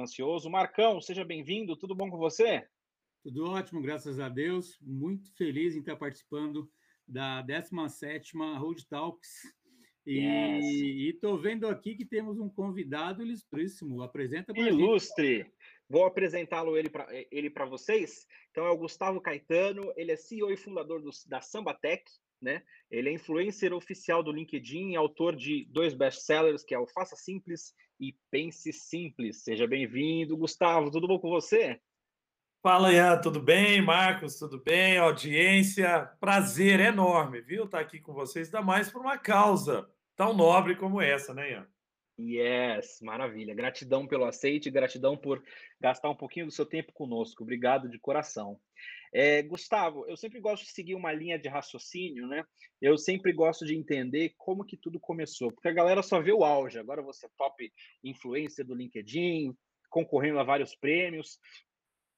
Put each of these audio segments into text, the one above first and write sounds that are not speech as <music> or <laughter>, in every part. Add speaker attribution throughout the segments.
Speaker 1: ansioso. Marcão, seja bem-vindo, tudo bom com você?
Speaker 2: Tudo ótimo, graças a Deus. Muito feliz em estar participando da 17ª Road Talks. E estou yes. vendo aqui que temos um convidado ilustríssimo. Apresenta
Speaker 1: para Ilustre! Vou apresentá-lo ele para ele vocês. Então é o Gustavo Caetano, ele é CEO e fundador do, da Sambatec, né? Ele é influencer oficial do LinkedIn, autor de dois best-sellers, que é o Faça Simples e Pense Simples. Seja bem-vindo, Gustavo. Tudo bom com você?
Speaker 3: Fala, Ian, tudo bem? Marcos, tudo bem? Audiência, prazer enorme, viu? Estar tá aqui com vocês, ainda mais por uma causa tão nobre como essa, né, Ian?
Speaker 1: Yes, maravilha. Gratidão pelo aceite, gratidão por gastar um pouquinho do seu tempo conosco. Obrigado de coração. É, Gustavo, eu sempre gosto de seguir uma linha de raciocínio, né? Eu sempre gosto de entender como que tudo começou, porque a galera só vê o auge. Agora você é top influencer do LinkedIn, concorrendo a vários prêmios,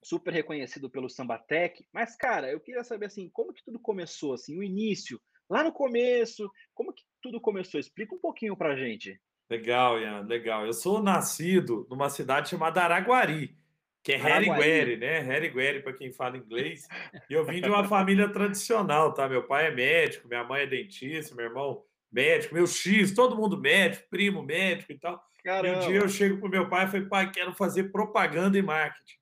Speaker 1: super reconhecido pelo Sambatec. Mas, cara, eu queria saber assim, como que tudo começou, assim, o início, lá no começo, como que tudo começou? Explica um pouquinho pra gente.
Speaker 3: Legal, Ian, legal. Eu sou nascido numa cidade chamada Araguari, que é Harigueri, né? Harigueri, para quem fala inglês. E eu vim de uma família tradicional, tá? Meu pai é médico, minha mãe é dentista, meu irmão médico, meu X, todo mundo médico, primo médico e tal. Caramba. E um dia eu chego pro meu pai e falei, pai, quero fazer propaganda e marketing.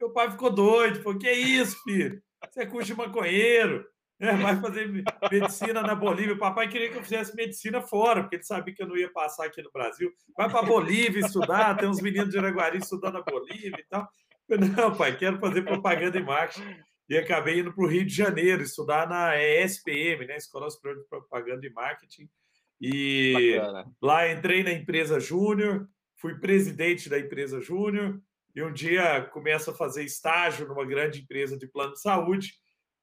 Speaker 3: Meu pai ficou doido, falou: que é isso, filho? Você é curte maconheiro, <laughs> né? vai fazer medicina na Bolívia. O papai queria que eu fizesse medicina fora, porque ele sabia que eu não ia passar aqui no Brasil. Vai para Bolívia estudar, tem uns meninos de Araguari estudando na Bolívia e tal. Eu, não, pai, quero fazer propaganda e marketing. E acabei indo para o Rio de Janeiro estudar na ESPM, né? Escola Superior de Propaganda e Marketing. E Bacana. lá entrei na empresa Júnior, fui presidente da empresa Júnior, e um dia começo a fazer estágio numa grande empresa de plano de saúde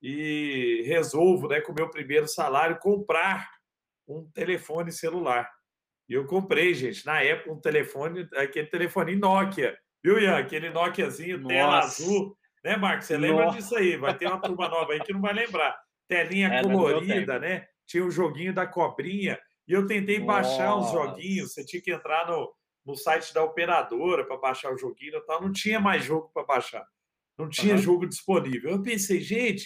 Speaker 3: e resolvo, né, com o meu primeiro salário, comprar um telefone celular. E eu comprei, gente, na época, um telefone, aquele telefone Nokia, viu, Ian? Aquele Nokiazinho, Nossa. tela azul. Né, Marcos? Você lembra Nossa. disso aí? Vai ter uma turma nova aí que não vai lembrar. Telinha é, colorida, né? Tinha o um joguinho da cobrinha. E eu tentei Nossa. baixar os joguinhos. Você tinha que entrar no, no site da operadora para baixar o joguinho e tal, não tinha mais jogo para baixar. Não tinha uhum. jogo disponível. Eu pensei, gente,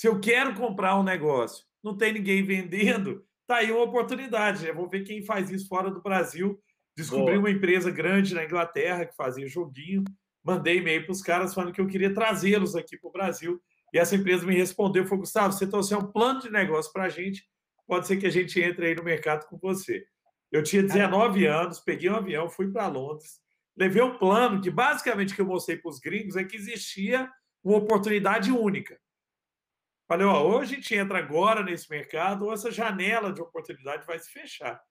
Speaker 3: se eu quero comprar um negócio, não tem ninguém vendendo, tá aí uma oportunidade. Né? Vou ver quem faz isso fora do Brasil. Descobri Boa. uma empresa grande na Inglaterra que fazia joguinho. Mandei e-mail para os caras falando que eu queria trazê-los aqui para o Brasil. E essa empresa me respondeu: falou, Gustavo, você trouxe um plano de negócio para a gente, pode ser que a gente entre aí no mercado com você. Eu tinha 19 anos, peguei um avião, fui para Londres, levei um plano que basicamente que eu mostrei para os gringos é que existia uma oportunidade única. Falei, ó, ou a gente entra agora nesse mercado, ou essa janela de oportunidade vai se fechar.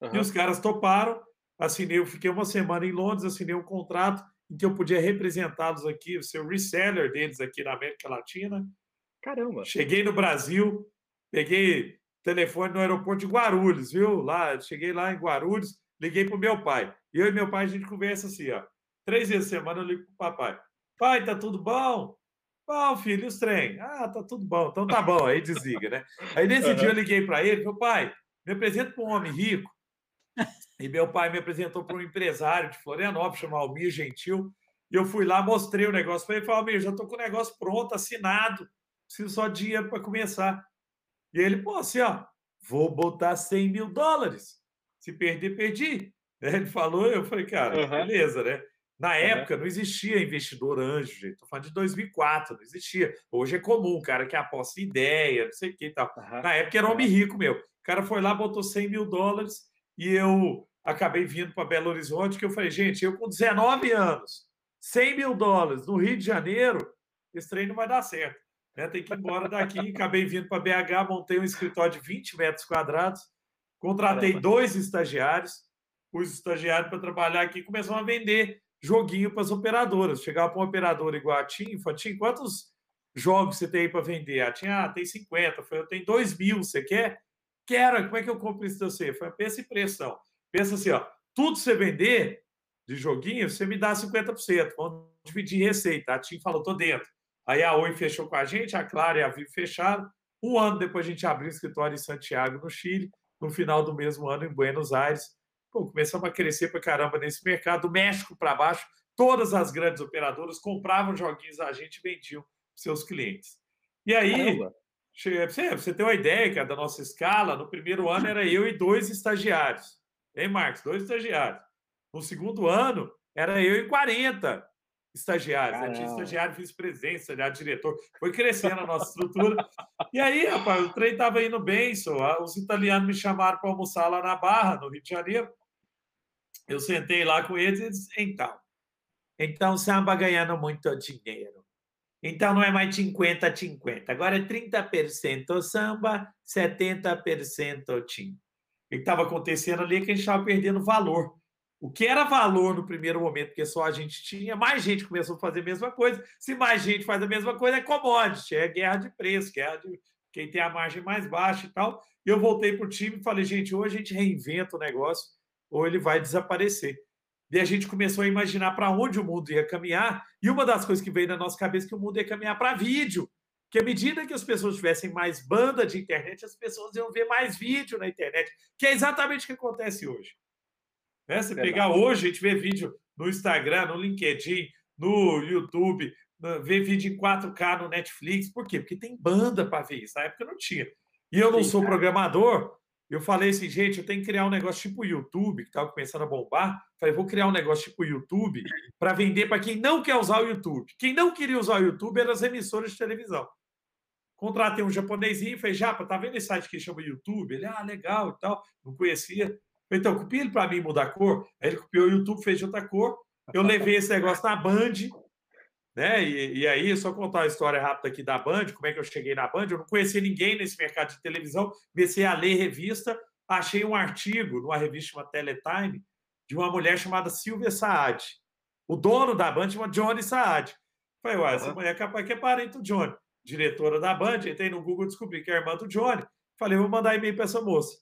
Speaker 3: Uhum. E os caras toparam, assinei, eu fiquei uma semana em Londres, assinei um contrato em que eu podia representá-los aqui, ser o reseller deles aqui na América Latina. Caramba! Cheguei no Brasil, peguei telefone no aeroporto de Guarulhos, viu? Lá, cheguei lá em Guarulhos, liguei para o meu pai. E eu e meu pai, a gente conversa assim, ó. Três vezes a semana eu ligo para o papai. Pai, tá tudo bom? Bom, filho, os trem? Ah, tá tudo bom. Então tá bom, aí desliga, né? Aí nesse uhum. dia eu liguei para ele, meu pai, me apresenta para um homem rico. E meu pai me apresentou para um empresário de Florianópolis, chamado Almir Gentil. E eu fui lá, mostrei o negócio para ele. Falei, Almir, já estou com o negócio pronto, assinado. Preciso só de dinheiro para começar. E ele, pô, assim, ó, vou botar 100 mil dólares. Se perder, perdi. Ele falou, eu falei, cara, uhum. beleza, né? Na época não existia investidor anjo, gente. Tô falando de 2004, não existia. Hoje é comum, cara que aposta ideia, não sei o que e tal. Uhum. Na época era homem rico, meu. O cara foi lá, botou 100 mil dólares e eu acabei vindo para Belo Horizonte, que eu falei, gente, eu com 19 anos, 100 mil dólares no Rio de Janeiro, esse treino não vai dar certo né? Tem que ir embora daqui. <laughs> Acabei vindo para BH, montei um escritório de 20 metros quadrados, contratei Caramba. dois estagiários, os estagiários para trabalhar aqui começaram a vender joguinho para as operadoras. Chegava para uma operadora igual a TIM, falava, TIM, quantos jogos você tem aí para vender? A TIM, ah, tem 50. Eu eu tenho 2 mil, você quer? Quero, como é que eu compro isso de você? Falei, pensa em pressão. Pensa assim, ó, tudo você vender de joguinho, você me dá 50%. Vamos dividir receita. A TIM falou, tô dentro. Aí a Oi fechou com a gente, a Clara e a Vivo fecharam. Um ano depois a gente abriu o escritório em Santiago, no Chile. No final do mesmo ano, em Buenos Aires. Pô, começamos a crescer para caramba nesse mercado. Do México para baixo, todas as grandes operadoras compravam joguinhos da gente e vendiam para seus clientes. E aí, você, você tem uma ideia cara, da nossa escala, no primeiro ano era eu e dois estagiários. Hein, Marcos? Dois estagiários. No segundo ano, era eu e 40 estagiários. Né? Tinha estagiário vice-presidente, estagiário diretor. Foi crescendo a nossa estrutura. E aí, rapaz, o trem estava indo bem. Só. Os italianos me chamaram para almoçar lá na Barra, no Rio de Janeiro. Eu sentei lá com eles e disse, então, então samba ganhando muito dinheiro. Então não é mais 50-50, agora é 30% samba, 70% tim. O que estava acontecendo ali é que a gente estava perdendo valor. O que era valor no primeiro momento, porque só a gente tinha, mais gente começou a fazer a mesma coisa. Se mais gente faz a mesma coisa, é commodity, é guerra de preço, guerra de quem tem a margem mais baixa e tal. E eu voltei para o time e falei, gente, ou a gente reinventa o negócio, ou ele vai desaparecer. E a gente começou a imaginar para onde o mundo ia caminhar, e uma das coisas que veio na nossa cabeça é que o mundo ia caminhar para vídeo. Que à medida que as pessoas tivessem mais banda de internet, as pessoas iam ver mais vídeo na internet, que é exatamente o que acontece hoje. Né? Você Verdade. pegar hoje, a gente vê vídeo no Instagram, no LinkedIn, no YouTube, vê vídeo em 4K no Netflix. Por quê? Porque tem banda para ver isso. Na época não tinha. E eu não Sim, sou programador, eu falei assim, gente, eu tenho que criar um negócio tipo YouTube, que estava começando a bombar. Falei, vou criar um negócio tipo YouTube para vender para quem não quer usar o YouTube. Quem não queria usar o YouTube eram as emissoras de televisão. Contratei um japonesinho e falei, Japa, tá vendo esse site que chama YouTube? Ele, ah, legal e tal. Não conhecia. Falei, então, copia ele para mim mudar a cor. Aí ele copiou o YouTube, fez outra cor. Eu levei esse negócio na Band, né? E, e, aí, só contar a história rápida aqui da Band, como é que eu cheguei na Band. Eu não conhecia ninguém nesse mercado de televisão, comecei a ler revista, achei um artigo numa revista chamada Teletime, de uma mulher chamada Silvia Saad. O dono da Band chama Johnny Saad. Falei, uai, essa mulher é capaz que é parente do Johnny. Diretora da Band, entrei no Google descobri que é irmã do Johnny. Falei, vou mandar e-mail para essa moça.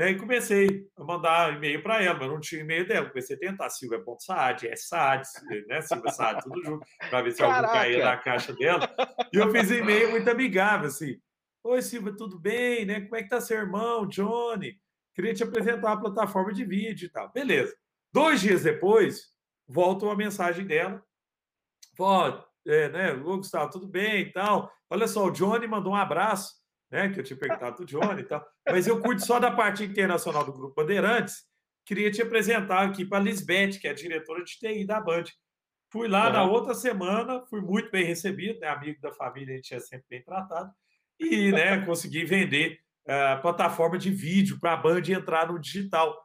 Speaker 3: Daí comecei a mandar e-mail para ela, mas não tinha e-mail dela. Comecei a tentar Silvia.saad, é Saad, né? Silvia Saad, tudo junto, para ver se Caraca. algum caía na caixa dela. E eu fiz e-mail muito amigável, assim. Oi, Silvia, tudo bem? Né? Como é que tá seu irmão, Johnny? Queria te apresentar a plataforma de vídeo e tal. Beleza. Dois dias depois, volta uma mensagem dela. Ó, é, né? Ô, Gustavo, tudo bem e tal. Olha só, o Johnny mandou um abraço né? Que eu tinha perguntado do Johnny e tal. Mas eu curto só da parte internacional do Grupo Bandeirantes. Queria te apresentar aqui para a Lisbeth, que é a diretora de TI da Band. Fui lá uhum. na outra semana, fui muito bem recebido, né? Amigo da família, a gente é sempre bem tratado. E né, <laughs> consegui vender a uh, plataforma de vídeo para a Band entrar no digital.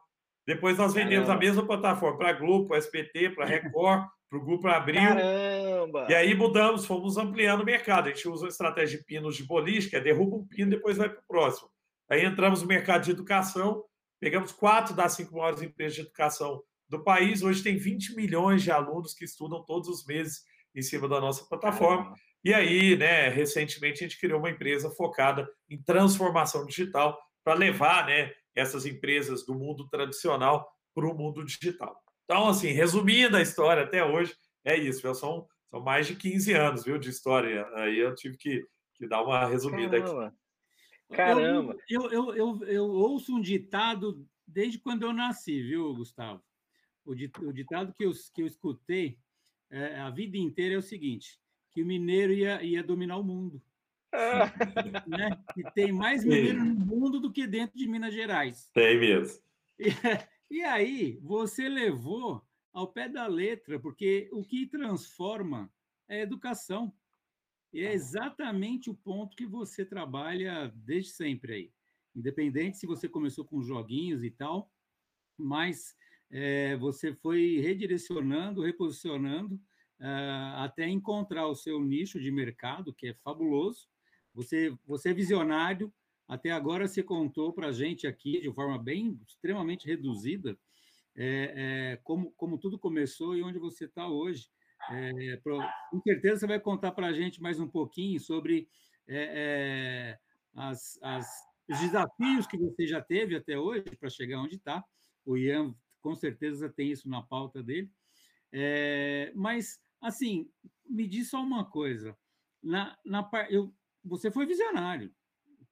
Speaker 3: Depois nós vendemos Caramba. a mesma plataforma para a Globo, para SPT, para a Record, para o Grupo Abril. Caramba! E aí mudamos, fomos ampliando o mercado. A gente usa a estratégia de pinos de boliche, que é derruba um pino, depois vai para o próximo. Aí entramos no mercado de educação, pegamos quatro das cinco maiores empresas de educação do país. Hoje tem 20 milhões de alunos que estudam todos os meses em cima da nossa plataforma. E aí, né, recentemente a gente criou uma empresa focada em transformação digital para levar, né, essas empresas do mundo tradicional para o mundo digital. Então, assim, resumindo a história até hoje, é isso, viu? São, são mais de 15 anos, viu, de história. Aí eu tive que, que dar uma resumida
Speaker 2: Caramba. aqui. Caramba! Eu, eu, eu, eu, ouço um ditado desde quando eu nasci, viu, Gustavo? O, ditado que eu, que eu escutei é, a vida inteira é o seguinte: que o mineiro ia, ia dominar o mundo. <laughs> né? E tem mais mineiro no mundo do que dentro de Minas Gerais.
Speaker 3: Tem mesmo.
Speaker 2: E, e aí, você levou ao pé da letra, porque o que transforma é a educação. E é exatamente o ponto que você trabalha desde sempre aí. Independente se você começou com joguinhos e tal, mas é, você foi redirecionando, reposicionando, uh, até encontrar o seu nicho de mercado, que é fabuloso. Você, você é visionário, até agora você contou para a gente aqui, de forma bem extremamente reduzida, é, é, como, como tudo começou e onde você está hoje. É, pro, com certeza você vai contar para a gente mais um pouquinho sobre é, é, as, as, os desafios que você já teve até hoje para chegar onde está. O Ian com certeza tem isso na pauta dele. É, mas, assim, me diz só uma coisa. Na, na, eu, você foi visionário,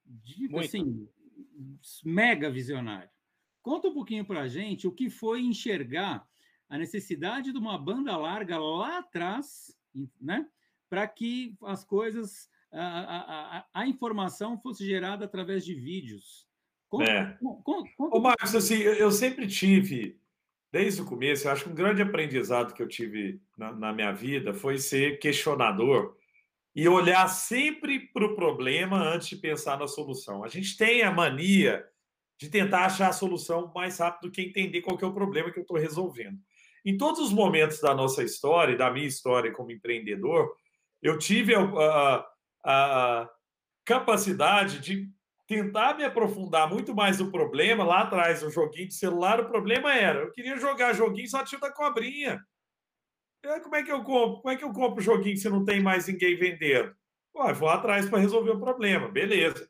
Speaker 2: digo assim, mega visionário. Conta um pouquinho para a gente o que foi enxergar a necessidade de uma banda larga lá atrás, né? Para que as coisas, a, a, a, informação fosse gerada através de vídeos.
Speaker 3: Conta, é. conta, conta, Ô, Marcos, assim, eu sempre tive, desde o começo, eu acho que um grande aprendizado que eu tive na, na minha vida foi ser questionador e olhar sempre para o problema antes de pensar na solução. A gente tem a mania de tentar achar a solução mais rápido do que entender qual que é o problema que eu estou resolvendo. Em todos os momentos da nossa história, da minha história como empreendedor, eu tive a, a, a capacidade de tentar me aprofundar muito mais no problema. Lá atrás, no joguinho de celular, o problema era: eu queria jogar joguinho só tinha da cobrinha. Como é que eu compro? Como é que eu compro joguinho se não tem mais ninguém vendendo? Vou atrás para resolver o problema, beleza.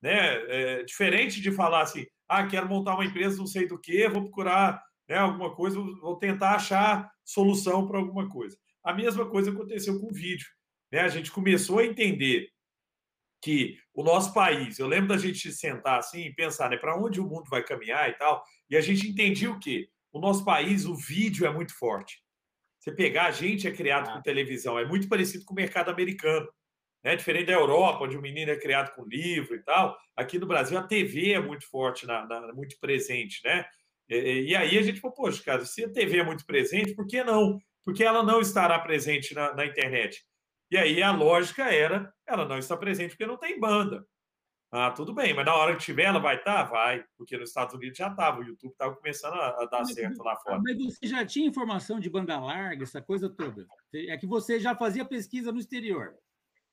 Speaker 3: Né? É, diferente de falar assim, ah, quero montar uma empresa, não sei do que, vou procurar né, alguma coisa, vou tentar achar solução para alguma coisa. A mesma coisa aconteceu com o vídeo. Né? A gente começou a entender que o nosso país, eu lembro da gente sentar assim e pensar né, para onde o mundo vai caminhar e tal, e a gente entendia o quê? O nosso país, o vídeo é muito forte. Você pegar, a gente é criado ah. com televisão, é muito parecido com o mercado americano. Né? Diferente da Europa, onde o menino é criado com livro e tal, aqui no Brasil a TV é muito forte, na, na muito presente, né? E, e, aí a gente falou, poxa, cara, se a TV é muito presente, por que não? Porque ela não estará presente na, na internet. E aí a lógica era, ela não está presente porque não tem banda. Ah, tudo bem, mas na hora que tiver, ela vai estar? Tá? Vai, porque nos Estados Unidos já estava, o YouTube estava começando a, a dar mas, certo lá fora.
Speaker 2: Mas você já tinha informação de banda larga, essa coisa toda? É que você já fazia pesquisa no exterior.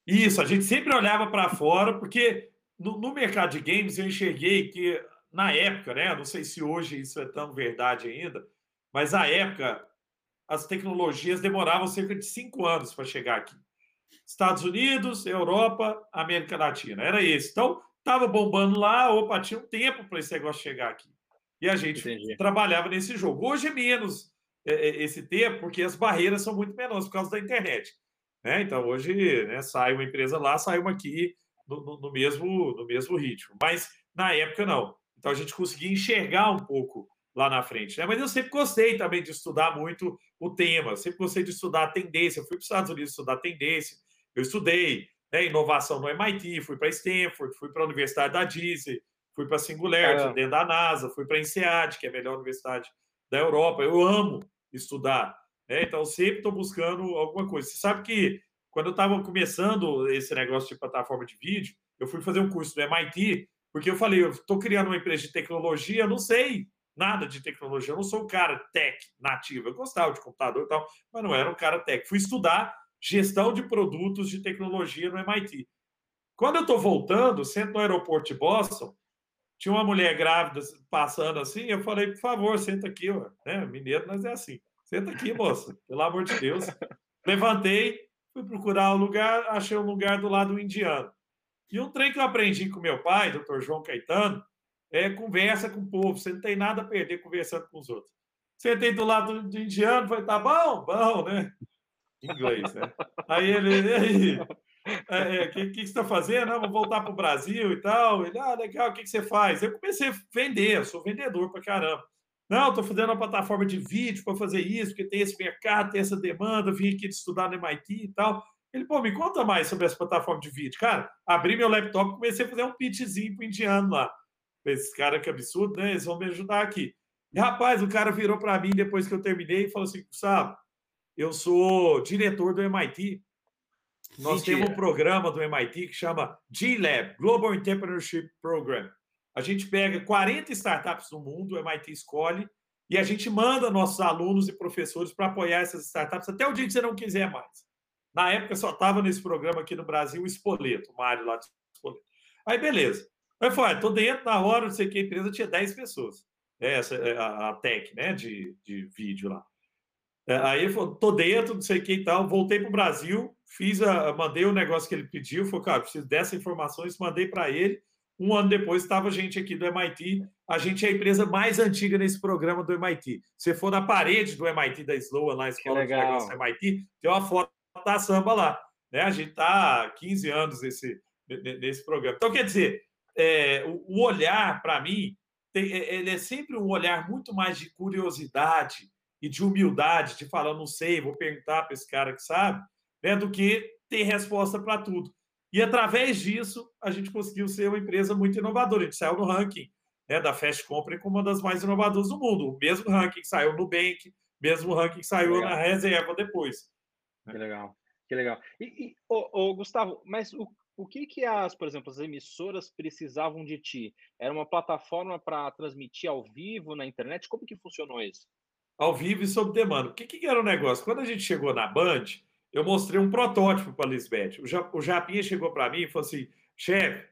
Speaker 3: Isso, a gente sempre olhava para fora, porque no, no, mercado de games eu enxerguei que, na época, né? Não sei se hoje isso é tão verdade ainda, mas na época as tecnologias demoravam cerca de cinco anos para chegar aqui. Estados Unidos, Europa, América Latina. Era esse. Então, estava bombando lá, opa, tinha um tempo para esse negócio chegar aqui. E a gente Entendi. trabalhava nesse jogo. Hoje é menos é, é, esse tempo, porque as barreiras são muito menores por causa da internet. Né? Então, hoje né, sai uma empresa lá, sai uma aqui no, no, no, mesmo, no mesmo ritmo. Mas na época, não. Então, a gente conseguia enxergar um pouco lá na frente. Né? Mas eu sempre gostei também de estudar muito o tema, sempre gostei de estudar a tendência. Eu fui para os Estados Unidos estudar tendência, eu estudei né, inovação no MIT, fui para Stanford, fui para a Universidade da Disney, fui para a Singularity, dentro da NASA, fui para a INSEAD, que é a melhor universidade da Europa. Eu amo estudar. Né? Então, sempre estou buscando alguma coisa. Você sabe que quando eu estava começando esse negócio de plataforma de vídeo, eu fui fazer um curso do MIT, porque eu falei, eu estou criando uma empresa de tecnologia, eu não sei nada de tecnologia, eu não sou um cara tech nativo. Eu gostava de computador e tal, mas não era um cara tech. Fui estudar gestão de produtos de tecnologia no MIT. Quando eu estou voltando, sento no aeroporto de Boston, tinha uma mulher grávida passando assim, eu falei, por favor, senta aqui, ó. Né? Mineiro, mas é assim. Senta aqui, moça, pelo amor de Deus. Levantei, fui procurar um lugar, achei um lugar do lado do indiano. E um trem que eu aprendi com meu pai, doutor João Caetano, é conversa com o povo, você não tem nada a perder conversando com os outros. Sentei do lado do indiano, falei, tá bom, bom, né? Inglês, né? Aí ele, aí, o é, é, que, que, você está fazendo? Não, vou voltar para o Brasil e tal. Ele, ah, legal, o que, que você faz? Eu comecei a vender, eu sou vendedor para caramba. Não, estou fazendo uma plataforma de vídeo para fazer isso, porque tem esse mercado, tem essa demanda, vim aqui estudar no MIT e tal. Ele, pô, me conta mais sobre essa plataforma de vídeo. Cara, abri meu laptop e comecei a fazer um pitchzinho para o indiano lá. Esse cara que absurdo, né? Eles vão me ajudar aqui. E, rapaz, o cara virou para mim depois que eu terminei e falou assim: Gustavo, eu sou diretor do MIT. Nós Mentira. temos um programa do MIT que chama G-Lab, Global Entrepreneurship Program. A gente pega 40 startups do mundo, o MIT escolhe, e a gente manda nossos alunos e professores para apoiar essas startups até o dia que você não quiser mais. Na época só estava nesse programa aqui no Brasil o Espoleto, o Mário lá de Espoleto. Aí, beleza. Aí foi, estou dentro, na hora, não sei o que, a empresa tinha 10 pessoas. Essa é a, a tech, né, de, de vídeo lá. É, aí eu tô dentro, não sei o que e tal, voltei para o Brasil, fiz a, mandei o negócio que ele pediu, falei, cara, preciso dessas informações, mandei para ele. Um ano depois estava a gente aqui do MIT, a gente é a empresa mais antiga nesse programa do MIT. Se for na parede do MIT da Sloan, lá na escola de negócio do MIT, tem uma foto da samba lá. Né? A gente está há 15 anos nesse, nesse programa. Então, quer dizer, é, o, o olhar, para mim, tem, é, ele é sempre um olhar muito mais de curiosidade, e de humildade, de falar, não sei, vou perguntar para esse cara que sabe, né, do que ter resposta para tudo. E através disso, a gente conseguiu ser uma empresa muito inovadora. A gente saiu no ranking né, da Fast Company como uma das mais inovadoras do mundo. O mesmo ranking que saiu no Nubank, mesmo ranking que saiu na reserva depois.
Speaker 1: Que legal, que legal. E, e ô, ô, Gustavo, mas o, o que que as, por exemplo, as emissoras precisavam de ti? Era uma plataforma para transmitir ao vivo na internet? Como que funcionou isso?
Speaker 3: Ao vivo e sob demanda. O que, que era o negócio? Quando a gente chegou na Band, eu mostrei um protótipo para a Lisbeth. O, Japinha chegou para mim e falou assim: chefe,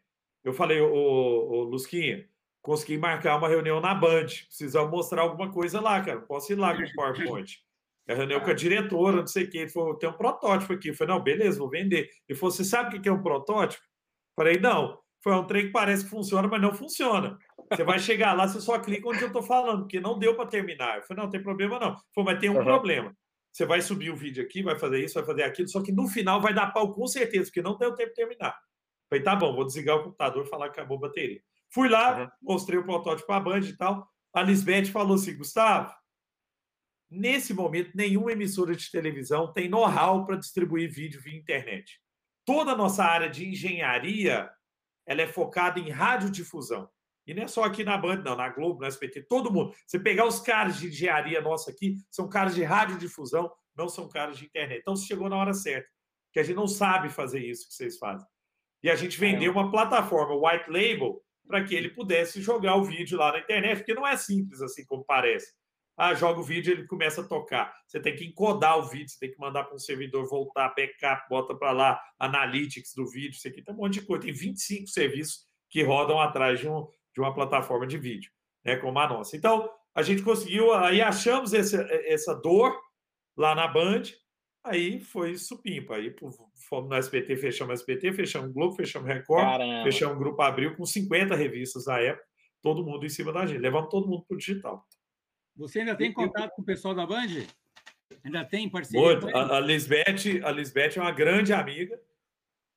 Speaker 3: eu falei, ô, ô, Lusquinha, consegui marcar uma reunião na Band. Precisamos mostrar alguma coisa lá, cara. Posso ir lá com o PowerPoint. A reunião com a diretora, não sei o quê. Ele falou: tem um protótipo aqui. Eu falei: não, beleza, vou vender. Ele falou: você sabe o que é um protótipo? Eu falei: não. Foi um trem que parece que funciona, mas não funciona. Você vai chegar lá, você só clica onde eu estou falando, porque não deu para terminar. Eu falei: não, não tem problema não. Falou: mas tem um uhum. problema. Você vai subir o vídeo aqui, vai fazer isso, vai fazer aquilo, só que no final vai dar pau com certeza, porque não deu tempo de terminar. Eu falei: tá bom, vou desligar o computador e falar que acabou a bateria. Fui lá, uhum. mostrei o protótipo para a Band e tal. A Lisbeth falou assim: Gustavo, Nesse momento, nenhuma emissora de televisão tem know-how para distribuir vídeo via internet. Toda a nossa área de engenharia ela é focada em radiodifusão. E não é só aqui na Band, não, na Globo, no SBT, todo mundo. Você pegar os caras de engenharia nossa aqui, são caras de radiodifusão, não são caras de internet. Então, chegou na hora certa, que a gente não sabe fazer isso que vocês fazem. E a gente vendeu uma plataforma white label para que ele pudesse jogar o vídeo lá na internet, porque não é simples assim como parece. Ah, joga o vídeo, ele começa a tocar. Você tem que encodar o vídeo, você tem que mandar para um servidor voltar, backup, bota para lá, analytics do vídeo, isso aqui tem um monte de coisa. Tem 25 serviços que rodam atrás de, um, de uma plataforma de vídeo, né, como a nossa. Então, a gente conseguiu, aí achamos essa, essa dor lá na Band, aí foi supimpa. Aí fomos no SBT, fechamos o SBT, fechamos o Globo, fechamos o Record, Caramba. fechamos o Grupo Abril com 50 revistas na época, todo mundo em cima da gente, levamos todo mundo para o digital.
Speaker 2: Você ainda tem contato com o pessoal da Band? Ainda tem parceria?
Speaker 3: Muito. A, a, Lisbeth, a Lisbeth é uma grande amiga.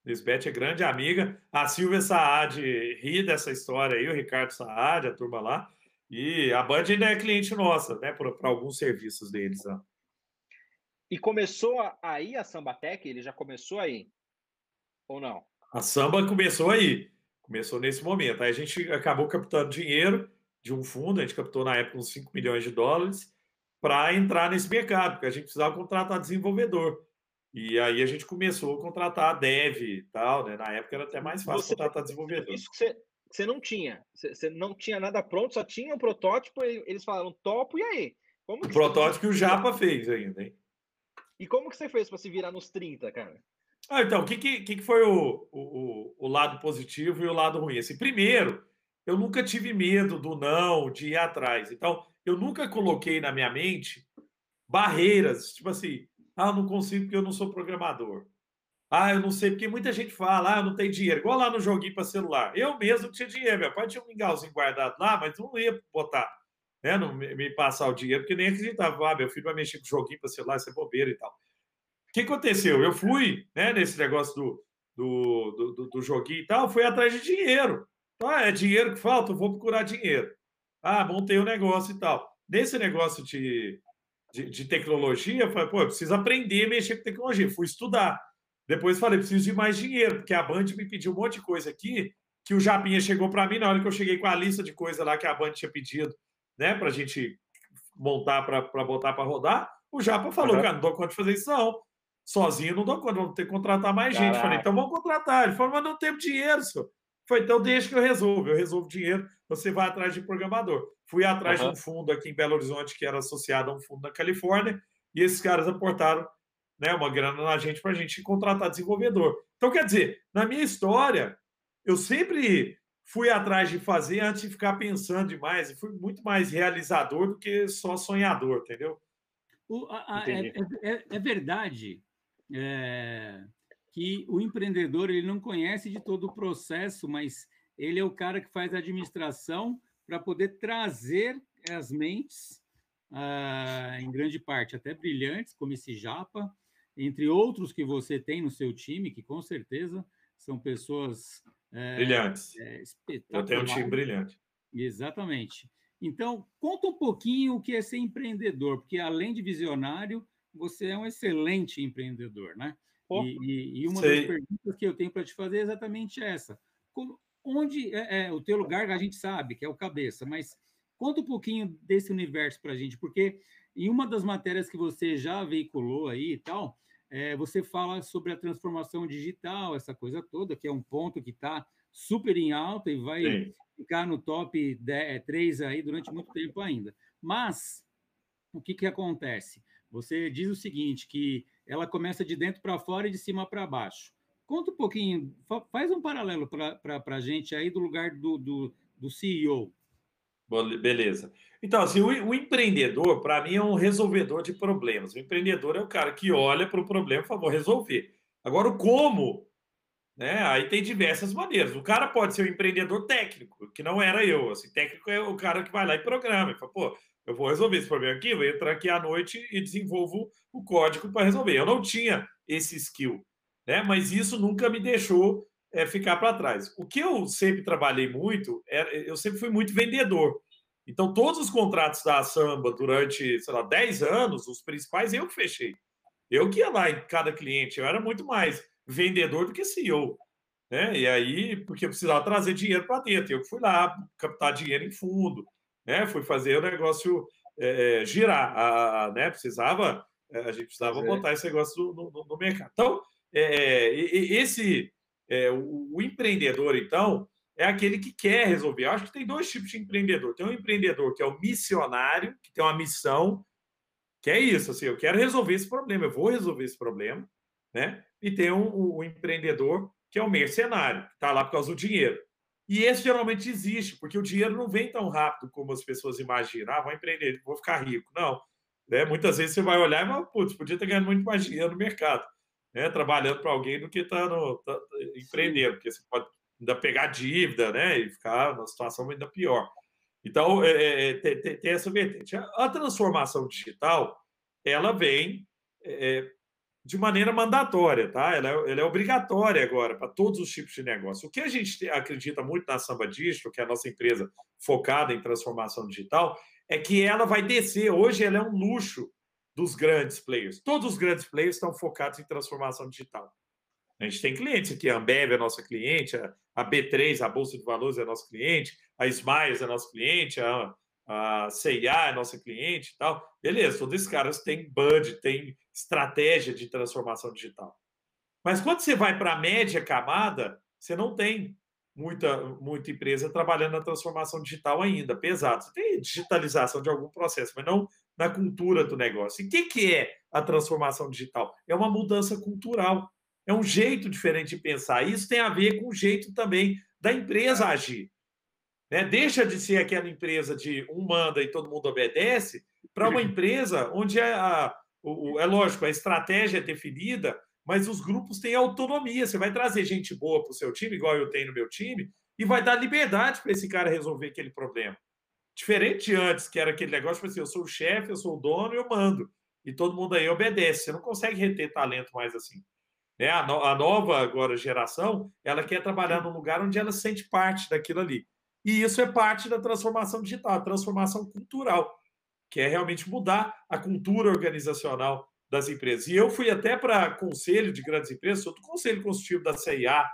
Speaker 3: Lisbeth é grande amiga. A Silvia Saad ri dessa história aí, o Ricardo Saad, a turma lá. E a Band ainda é cliente nossa, né? Para alguns serviços deles. Ó.
Speaker 1: E começou aí a Sambatec? Ele já começou aí? Ou não?
Speaker 3: A samba começou aí. Começou nesse momento. Aí a gente acabou captando dinheiro de um fundo, a gente captou na época uns 5 milhões de dólares, para entrar nesse mercado, porque a gente precisava contratar desenvolvedor. E aí a gente começou a contratar dev e tal, né? Na época era até mais fácil você, contratar desenvolvedor.
Speaker 1: Isso que você, você não tinha. Você, você, não tinha nada pronto, só tinha um protótipo, eles falaram topo, e aí?
Speaker 3: Como o protótipo que o Japa fez ainda, hein?
Speaker 1: E como que você fez para se virar nos 30, cara?
Speaker 3: Ah, então, o que, que, que foi o, o, o lado positivo e o lado ruim? Assim, primeiro, eu nunca tive medo do não, de ir atrás. Então, eu nunca coloquei na minha mente barreiras, tipo assim, ah, eu não consigo porque eu não sou programador. Ah, eu não sei, porque muita gente fala, ah, eu não tenho dinheiro. Igual lá no joguinho para celular. Eu mesmo tinha dinheiro, meu pai tinha um mingauzinho guardado lá, mas não ia botar, né, não me passar o dinheiro, porque nem acreditava, ah, meu filho vai mexer com joguinho para celular, isso é bobeira e tal. O que aconteceu? Eu fui, né, nesse negócio do, do, do, do joguinho e tal, fui atrás de dinheiro. Ah, é dinheiro que falta? Eu vou procurar dinheiro. Ah, montei o um negócio e tal. Nesse negócio de, de, de tecnologia, falei, pô, eu preciso aprender a mexer com tecnologia. Fui estudar. Depois falei, preciso de mais dinheiro, porque a Band me pediu um monte de coisa aqui, que o Japinha chegou para mim na hora que eu cheguei com a lista de coisa lá que a Band tinha pedido, né, para a gente montar para botar para rodar. O Japa falou, uhum. cara, não dou conta de fazer isso não. Sozinho não dou conta, vamos ter que contratar mais Caraca. gente. Falei, então vamos contratar. Ele falou, mas não temos dinheiro, senhor. Foi, então deixa que eu resolvo. Eu resolvo dinheiro, você vai atrás de programador. Fui atrás uhum. de um fundo aqui em Belo Horizonte que era associado a um fundo na Califórnia, e esses caras aportaram né, uma grana na gente para a gente contratar desenvolvedor. Então, quer dizer, na minha história, eu sempre fui atrás de fazer antes de ficar pensando demais, e fui muito mais realizador do que só sonhador, entendeu?
Speaker 2: O, a, a, é, é, é, verdade. É, que o empreendedor ele não conhece de todo o processo, mas ele é o cara que faz a administração para poder trazer as mentes, ah, em grande parte até brilhantes, como esse Japa, entre outros que você tem no seu time, que com certeza são pessoas
Speaker 3: é, brilhantes. É, Eu tenho um time brilhante.
Speaker 2: Exatamente. Então, conta um pouquinho o que é ser empreendedor, porque além de visionário, você é um excelente empreendedor, né? E, e, e, uma sei. das perguntas que eu tenho para te fazer é exatamente essa. Como, onde é, é, o teu lugar, a gente sabe que é o cabeça, mas conta um pouquinho desse universo para a gente, porque em uma das matérias que você já veiculou aí e tal, é, você fala sobre a transformação digital, essa coisa toda, que é um ponto que está super em alta e vai Sim. ficar no top 10, 3 aí durante muito tempo ainda. Mas o que, que acontece? Você diz o seguinte, que ela começa de dentro para fora e de cima para baixo. Conta um pouquinho, faz um paralelo para a gente aí do lugar do, do, do CEO.
Speaker 3: Beleza. Então, assim, o, o empreendedor, para mim, é um resolvedor de problemas. O empreendedor é o cara que olha para o problema e fala, vou resolver. Agora, o como, né? Aí tem diversas maneiras. O cara pode ser um empreendedor técnico, que não era eu. Assim, técnico é o cara que vai lá e programa. E fala, pô, eu vou resolver esse problema aqui, vou entrar aqui à noite e desenvolvo o código para resolver. Eu não tinha esse skill, né? Mas isso nunca me deixou é, ficar para trás. O que eu sempre trabalhei muito, é, eu sempre fui muito vendedor. Então, todos os contratos da Samba durante, sei lá, 10 anos, os principais, eu que fechei. Eu que ia lá em cada cliente, eu era muito mais vendedor do que CEO. Né? E aí, porque eu precisava trazer dinheiro para dentro, eu fui lá captar dinheiro em fundo, né? Fui fazer o negócio é, girar, a, né? Precisava, é, a gente precisava botar esse negócio no, no, no mercado. Então, é, esse, é, o, o, empreendedor, então, é aquele que quer resolver. Eu acho que tem dois tipos de empreendedor. Tem um empreendedor que é o missionário, que tem uma missão, que é isso, assim, eu quero resolver esse problema, eu vou resolver esse problema, né? E tem um, um, um empreendedor que é o mercenário, que está lá por causa do dinheiro. E esse geralmente existe, porque o dinheiro não vem tão rápido como as pessoas imaginam. Ah, vou empreender, vou ficar rico. Não. Né? Muitas vezes você vai olhar e vai, putz, podia estar ganhando muito mais dinheiro no mercado, né? trabalhando para alguém do que estar tá tá, empreendendo, porque você pode ainda pegar dívida né? e ficar numa situação ainda pior. Então, é, é, é tem, tem, essa vertente. A transformação digital, ela vem é, de maneira mandatória, tá? Ela é, ela é obrigatória agora para todos os tipos de negócio. O que a gente acredita muito na Samba Digital, que é a nossa empresa focada em transformação digital, é que ela vai descer. Hoje ela é um luxo dos grandes players. Todos os grandes players estão focados em transformação digital. A gente tem clientes aqui, a Ambev é nossa cliente, a B3, a Bolsa de Valores é nosso cliente, a Smiles é nosso cliente, a a CIA é nossa cliente e tal. Beleza, todos esses caras têm budget, têm estratégia de transformação digital. Mas quando você vai para a média camada, você não tem muita, muita empresa trabalhando na transformação digital ainda, pesado. Você tem digitalização de algum processo, mas não na cultura do negócio. E o que, que é a transformação digital? É uma mudança cultural. É um jeito diferente de pensar. Isso tem a ver com o jeito também da empresa agir. Né? Deixa de ser aquela empresa de um manda e todo mundo obedece para uma <laughs> empresa onde é, a, o, é lógico, a estratégia é definida, mas os grupos têm autonomia. Você vai trazer gente boa para o seu time, igual eu tenho no meu time, e vai dar liberdade para esse cara resolver aquele problema. Diferente de antes, que era aquele negócio, tipo assim, eu sou o chefe, eu sou o dono, eu mando. E todo mundo aí obedece. Você não consegue reter talento mais assim. Né? A, no, a nova agora geração, ela quer trabalhar num lugar onde ela sente parte daquilo ali. E isso é parte da transformação digital, a transformação cultural, que é realmente mudar a cultura organizacional das empresas. E eu fui até para conselho de grandes empresas, sou do conselho consultivo da CIA,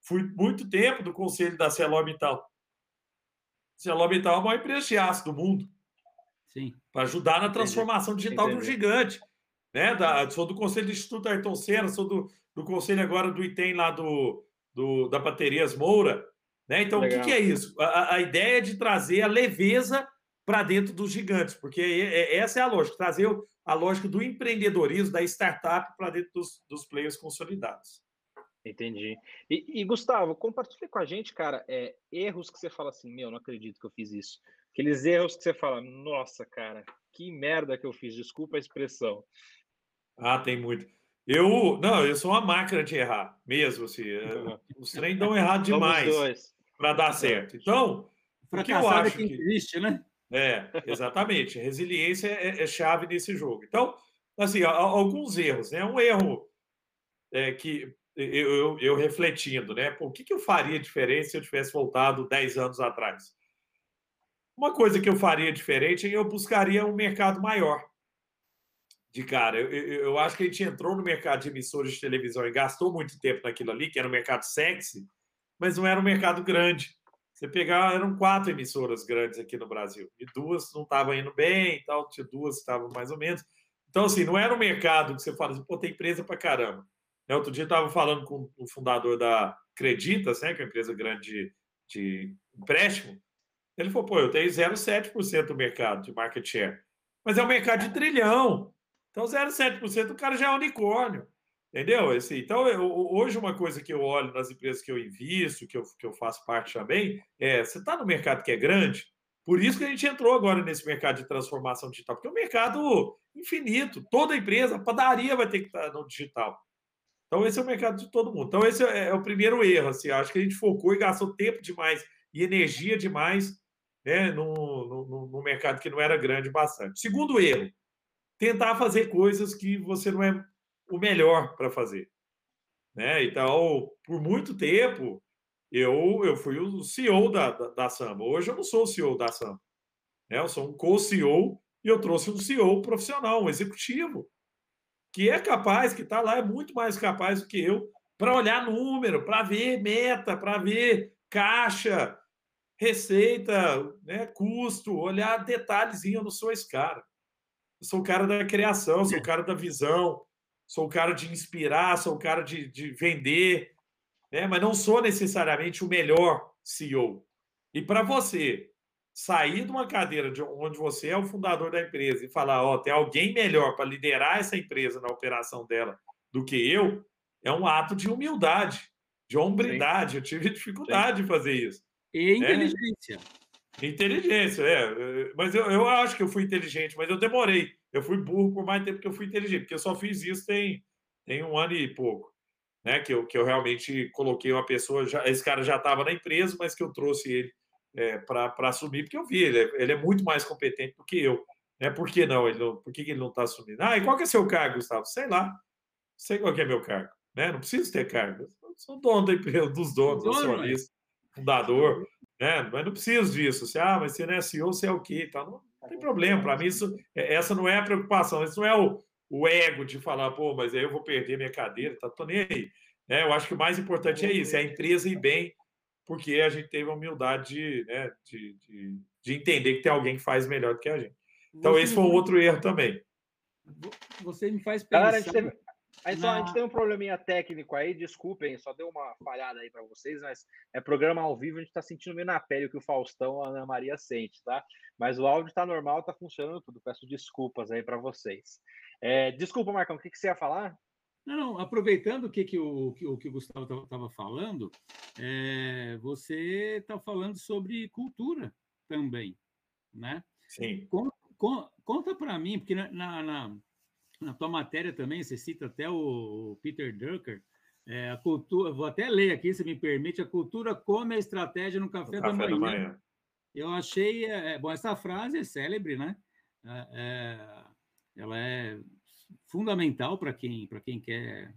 Speaker 3: fui muito tempo do conselho da CeloMital. CeloMital é a maior empresa de aço do mundo.
Speaker 2: Sim.
Speaker 3: Para ajudar na transformação digital Entendi. de um gigante. Né? Da, sou do conselho do Instituto Ayrton Senna, sou do, do conselho agora do ITEM lá do, do, da Baterias Moura. Né? Então, Legal. o que, que, é isso? A, a, ideia é de trazer a leveza para dentro dos gigantes, porque é, é, essa é a lógica, trazer a lógica do empreendedorismo, da startup para dentro dos, dos players consolidados.
Speaker 1: Entendi. E, e, Gustavo, compartilha com a gente, cara, é, erros que você fala assim, meu, não acredito que eu fiz isso. Aqueles erros que você fala, nossa, cara, que merda que eu fiz, desculpa a expressão.
Speaker 3: Ah, tem muito. Eu, não, eu sou uma máquina de errar, mesmo, assim. Uhum. Os trem dão errado demais para dar certo. Então, o que eu é acho que
Speaker 2: existe, né?
Speaker 3: É, exatamente. Resiliência é, é, chave nesse jogo. Então, assim, alguns erros, né? Um erro é, que eu, eu, eu, refletindo, né? Pô, o que, que eu faria diferente se eu tivesse voltado 10 anos atrás? Uma coisa que eu faria diferente, eu buscaria um mercado maior. De cara, eu, eu, eu acho que a gente entrou no mercado de emissores de televisão e gastou muito tempo naquilo ali, que era um mercado sexy, mas não era um mercado grande. Você pegar, eram quatro emissoras grandes aqui no Brasil, e duas não estavam indo bem e tal, tinha duas que estavam mais ou menos. Então, assim, não era um mercado que você fala assim, pô, tem empresa para caramba. Né, outro dia eu estava falando com o fundador da Creditas, né, que é uma empresa grande de, de empréstimo. Ele falou, pô, eu tenho 0,7% do mercado de market share. Mas é um mercado de trilhão. Então, 0,7% o cara já é unicórnio. Entendeu? Então, eu, hoje, uma coisa que eu olho nas empresas que eu invisto, que eu, que eu faço parte também, é: você está no mercado que é grande, por isso que a gente entrou agora nesse mercado de transformação digital, porque é um mercado infinito. Toda empresa, padaria vai ter que estar no digital. Então, esse é o mercado de todo mundo. Então, esse é, é o primeiro erro. Assim, acho que a gente focou e gastou tempo demais e energia demais né, no, no mercado que não era grande bastante. Segundo erro, tentar fazer coisas que você não é o melhor para fazer. Né? Então, por muito tempo, eu, eu fui o CEO da, da, da Samba. Hoje eu não sou o CEO da Samba. Né? Eu sou um co-CEO e eu trouxe um CEO profissional, um executivo, que é capaz, que está lá, é muito mais capaz do que eu, para olhar número, para ver meta, para ver caixa, receita, né, custo, olhar detalhezinho. Eu não sou esse cara. Eu sou o cara da criação, sou o cara da visão, sou o cara de inspirar, sou o cara de, de vender, né? mas não sou necessariamente o melhor CEO. E para você sair de uma cadeira de onde você é o fundador da empresa e falar, ó, oh, tem alguém melhor para liderar essa empresa na operação dela do que eu, é um ato de humildade, de hombridade. Sim. Eu tive dificuldade Sim. de fazer isso.
Speaker 2: E né? inteligência.
Speaker 3: Inteligência, é. Mas eu, eu acho que eu fui inteligente, mas eu demorei. Eu fui burro por mais tempo que eu fui inteligente, porque eu só fiz isso tem, tem um ano e pouco. Né, que, eu, que eu realmente coloquei uma pessoa, já, esse cara já estava na empresa, mas que eu trouxe ele é, para assumir, porque eu vi, ele é, ele é, muito mais competente do que eu. Né? Por que não? Ele não por que, que ele não está assumindo? Ah, e qual que é seu cargo, Gustavo? Sei lá. Sei qual que é meu cargo. Né? Não preciso ter cargo. Eu sou dono da empresa, dos donos, dono, acionista, fundador. Né? Mas não preciso disso. Você, ah, mas você não é CEO, você é o quê? Tá, não, não tem problema. Para mim, isso, é, essa não é a preocupação. Isso não é o, o ego de falar, pô, mas aí eu vou perder minha cadeira, tá, tô nem aí. É, eu acho que o mais importante é isso, é a empresa ir bem, porque a gente teve a humildade de, né, de, de, de entender que tem alguém que faz melhor do que a gente. Então, Você esse foi outro erro também.
Speaker 2: Você me faz pensar. Cara, a gente
Speaker 1: teve, a gente, só, a gente tem um probleminha técnico aí, desculpem, só deu uma falhada aí para vocês, mas é programa ao vivo, a gente está sentindo meio na pele o que o Faustão, a Ana Maria sente, tá? Mas o áudio está normal, está funcionando tudo. Peço desculpas aí para vocês. É, desculpa, Marcão, o que, que você ia falar?
Speaker 2: Não, não, aproveitando o que, que, o, que, o, que o Gustavo estava falando, é, você está falando sobre cultura também, né?
Speaker 3: Sim.
Speaker 2: Conta, conta para mim, porque na, na, na, tua matéria também, você cita até o Peter Drucker, é, a cultura, vou até ler aqui, se me permite, a cultura come a estratégia no café, da, manhã. da, manhã. Eu achei, é, bom, essa frase é célebre, né? É, é ela é fundamental para quem, quem quer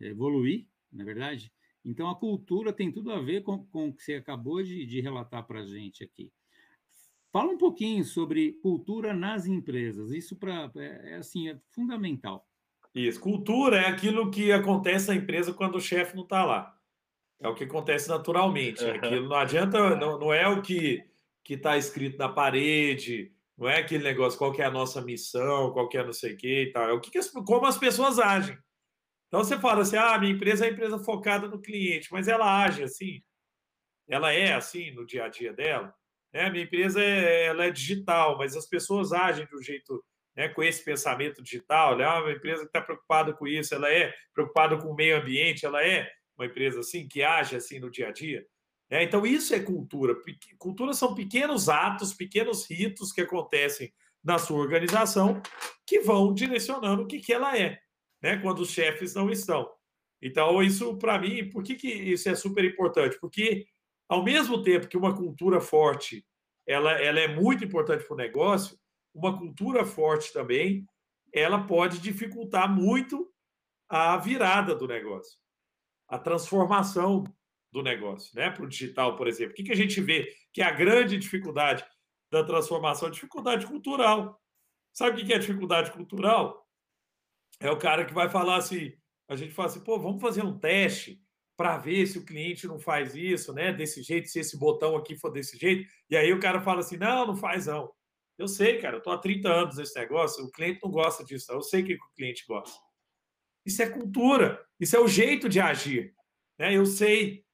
Speaker 2: evoluir, na é verdade. Então, a cultura tem tudo a ver com, com o que você acabou de, de relatar para a gente aqui. Fala um pouquinho sobre cultura nas empresas. Isso para é, é, assim é fundamental.
Speaker 3: Isso. Cultura é aquilo que acontece na empresa quando o chefe não está lá. É o que acontece naturalmente. Aquilo não adianta, não, não é o que que está escrito na parede, não é aquele negócio, qual que é a nossa missão, qual que é não sei o que e tal. É o que, que as, como as pessoas agem. Então você fala assim, ah, minha empresa é uma empresa focada no cliente, mas ela age assim. Ela é assim no dia a dia dela. Né? Minha empresa é, ela é digital, mas as pessoas agem de um jeito né, com esse pensamento digital. Ela é uma empresa que está preocupada com isso, ela é preocupada com o meio ambiente, ela é uma empresa assim que age assim no dia a dia. É, então, isso é cultura. Cultura são pequenos atos, pequenos ritos que acontecem na sua organização que vão direcionando o que, que ela é, né? quando os chefes não estão. Então, isso, para mim, por que, que isso é super importante? Porque, ao mesmo tempo que uma cultura forte ela, ela é muito importante para o negócio, uma cultura forte também ela pode dificultar muito a virada do negócio, a transformação do negócio, né? Para o digital, por exemplo. O que, que a gente vê que é a grande dificuldade? da transformação, dificuldade cultural. Sabe o que é dificuldade cultural? É o cara que vai falar assim, a gente fala assim, pô, vamos fazer um teste para ver se o cliente não faz isso, né? Desse jeito, se esse botão aqui for desse jeito. E aí o cara fala assim, não, não faz não. Eu sei, cara, eu tô há 30 anos nesse negócio, o cliente não gosta disso, eu sei o que o cliente gosta. Isso é cultura, isso é o jeito de agir. Né? Eu sei.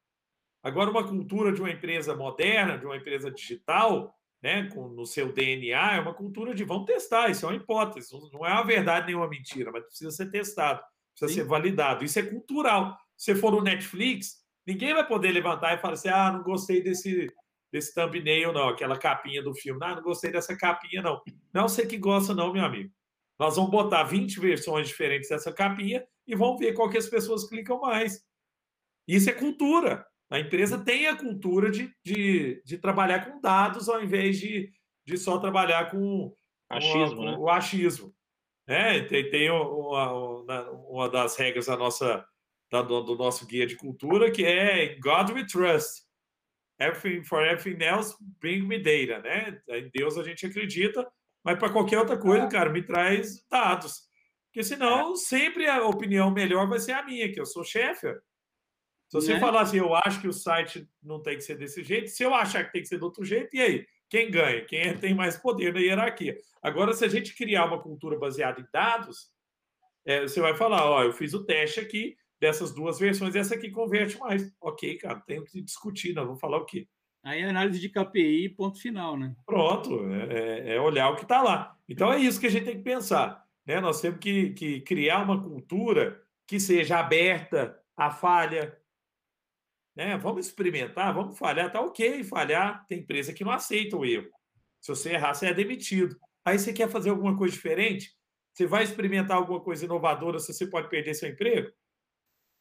Speaker 3: Agora, uma cultura de uma empresa moderna, de uma empresa digital, né, com, no seu DNA, é uma cultura de vamos testar, isso é uma hipótese, não é uma verdade nem uma mentira, mas precisa ser testado, precisa Sim. ser validado. Isso é cultural. Se for no Netflix, ninguém vai poder levantar e falar assim: ah, não gostei desse, desse thumbnail, não, aquela capinha do filme. Ah, não gostei dessa capinha, não. Não você que gosta, não, meu amigo. Nós vamos botar 20 versões diferentes dessa capinha e vamos ver qual que as pessoas clicam mais. Isso é cultura. A empresa tem a cultura de, de, de trabalhar com dados ao invés de, de só trabalhar com,
Speaker 1: achismo,
Speaker 3: com,
Speaker 1: né?
Speaker 3: o achismo. É, tem, tem uma, uma das regras da nossa, da, do nosso guia de cultura que é God we trust. Everything, for everything else, bring me data, né? Em Deus a gente acredita, mas para qualquer outra coisa, é. cara, me traz dados. Porque senão é. sempre a opinião melhor vai ser a minha, que eu sou chefe. Se você né? falar assim, eu acho que o site não tem que ser desse jeito, se eu achar que tem que ser do outro jeito, e aí? Quem ganha? Quem é, tem mais poder na hierarquia? Agora, se a gente criar uma cultura baseada em dados, é, você vai falar, ó, eu fiz o teste aqui dessas duas versões, essa aqui converte mais. Ok, cara, tem que discutir, nós vamos falar o quê?
Speaker 2: Aí é análise de KPI, ponto final, né?
Speaker 3: Pronto, é, é, é olhar o que está lá. Então é isso que a gente tem que pensar. Né? Nós temos que, que criar uma cultura que seja aberta à falha, né? Vamos experimentar, vamos falhar, tá ok falhar. Tem empresa que não aceita o erro. Se você errar, você é demitido. Aí você quer fazer alguma coisa diferente? Você vai experimentar alguma coisa inovadora se você pode perder seu emprego?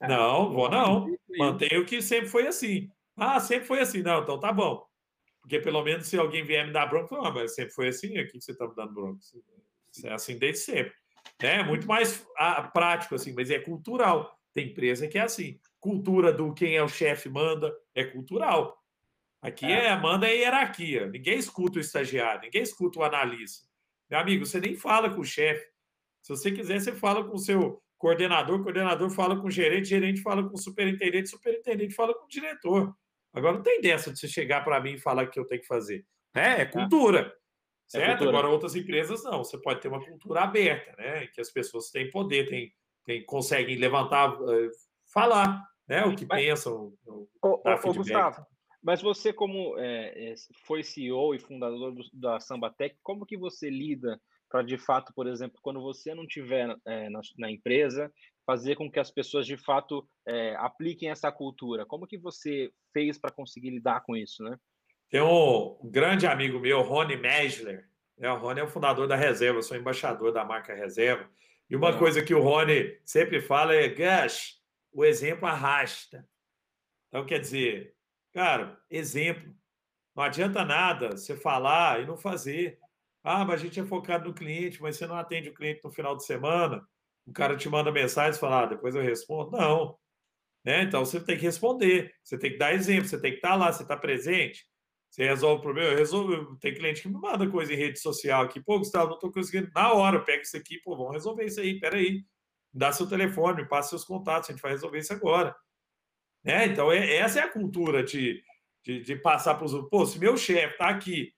Speaker 3: É, não, vou não. Mantenho que sempre foi assim. Ah, sempre foi assim. Não, então tá bom. Porque pelo menos se alguém vier me dar bronca, não, mas sempre foi assim, aqui você está me dando bronca. É assim desde sempre. É muito mais ah, prático, assim, mas é cultural. Tem empresa que é assim cultura do quem é o chefe manda, é cultural. Aqui é. é manda é hierarquia. Ninguém escuta o estagiário, ninguém escuta o analista. Meu amigo, você nem fala com o chefe. Se você quiser, você fala com o seu coordenador, coordenador fala com o gerente, gerente fala com o superintendente, superintendente fala com o diretor. Agora não tem dessa de você chegar para mim e falar o que eu tenho que fazer. É, é cultura. É certo? Cultura. Agora, outras empresas não. Você pode ter uma cultura aberta, né? Que as pessoas têm poder, têm, têm, conseguem levantar, eh, falar né? O que mas, pensam. O,
Speaker 1: o, Gustavo, mas você, como é, foi CEO e fundador do, da Sambatec, como que você lida para, de fato, por exemplo, quando você não tiver é, na, na, empresa, fazer com que as pessoas, de fato, é, apliquem essa cultura? Como que você fez para conseguir lidar com isso, né?
Speaker 3: Tem um grande amigo meu, Rony Mesler. Né? O Rony é o fundador da Reserva, sou embaixador da marca Reserva. E uma é. coisa que o Rony sempre fala é, Gus, o exemplo arrasta. Então, quer dizer, cara, exemplo. Não adianta nada você falar e não fazer. Ah, mas a gente é focado no cliente, mas você não atende o cliente no final de semana. O cara te manda mensagem e fala, ah, depois eu respondo. Não. Né? Então, você tem que responder. Você tem que dar exemplo. Você tem que estar lá. Você está presente. Você resolve o problema. Eu resolvo. Tem cliente que me manda coisa em rede social aqui. Pô, Gustavo, não estou conseguindo. Na hora, pega isso aqui. Pô, vamos resolver isso aí. Peraí dá seu telefone, passa seus contatos, a gente vai resolver isso agora. Né? Então, é, essa é a cultura de, de, de passar para os outros. Pô, se meu chefe está aqui,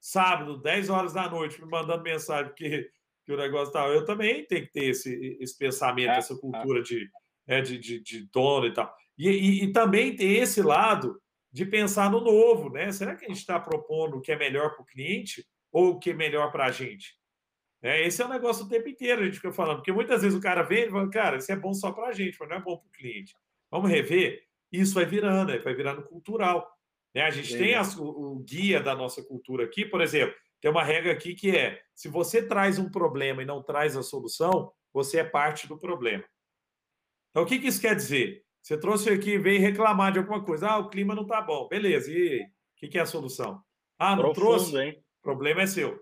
Speaker 3: sábado, 10 horas da noite, me mandando mensagem porque que o negócio tal, eu também tenho que ter esse, esse pensamento, é, essa é. cultura é. de, né, de, de, de, dono e tal. E, e, e, também ter esse lado de pensar no novo, né? Será que a gente está propondo o que é melhor para o cliente ou o que é melhor para a gente? É, esse é o negócio o tempo inteiro, a gente fica falando, porque muitas vezes o cara vem e fala, cara, isso é bom só para a gente, mas não é bom para o cliente. Vamos rever? Isso vai virando, vai virando cultural. Né? A gente tem as, o, o, guia da nossa cultura aqui, por exemplo, tem uma regra aqui que é: se você traz um problema e não traz a solução, você é parte do problema. Então, o que, que isso quer dizer? Você trouxe aqui e veio reclamar de alguma coisa. Ah, o clima não está bom. Beleza, e o que, que é a solução? Ah, não Profundo, trouxe? Hein? O problema é seu.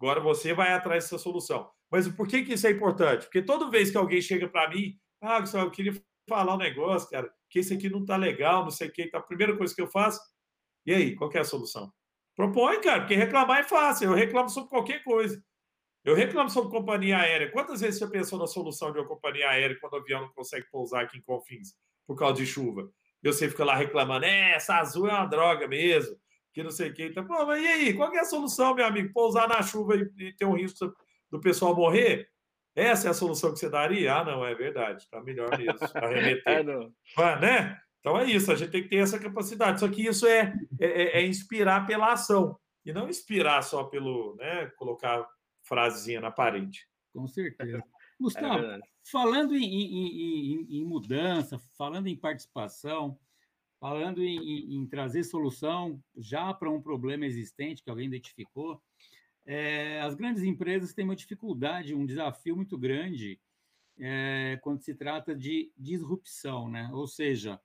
Speaker 3: Agora você vai atrás dessa solução. Mas por que, que isso é importante? Porque toda vez que alguém chega para mim, ah, eu queria falar um negócio, cara, que esse aqui não está legal, não sei o que, então a primeira coisa que eu faço, e aí, qual é a solução? Propõe, cara, porque reclamar é fácil. Eu reclamo sobre qualquer coisa. Eu reclamo sobre companhia aérea. Quantas vezes você pensou na solução de uma companhia aérea quando o avião não consegue pousar aqui em Confins por causa de chuva? E você fica lá reclamando, é, essa azul é uma droga mesmo, que não sei o quê. Então, pô, mas e aí? Qual é a solução, meu amigo? Pousar na chuva e, e ter um risco do pessoal morrer? Essa é a solução que você daria? Ah, não, é verdade. Está melhor mesmo. <laughs> Arremeter. é, não. Mas, né? Então é isso, a gente tem que ter essa capacidade. Só que isso é, é, é, é inspirar pela ação e não inspirar só pelo, né, colocar frasezinha na parede.
Speaker 2: Com certeza. <laughs> Gustavo, é falando em, em, em, em, mudança, falando em participação, falando em, em trazer solução já para um problema existente que alguém identificou, é, as grandes empresas têm uma dificuldade, um desafio muito grande é, quando se trata de disrupção, né? Ou seja,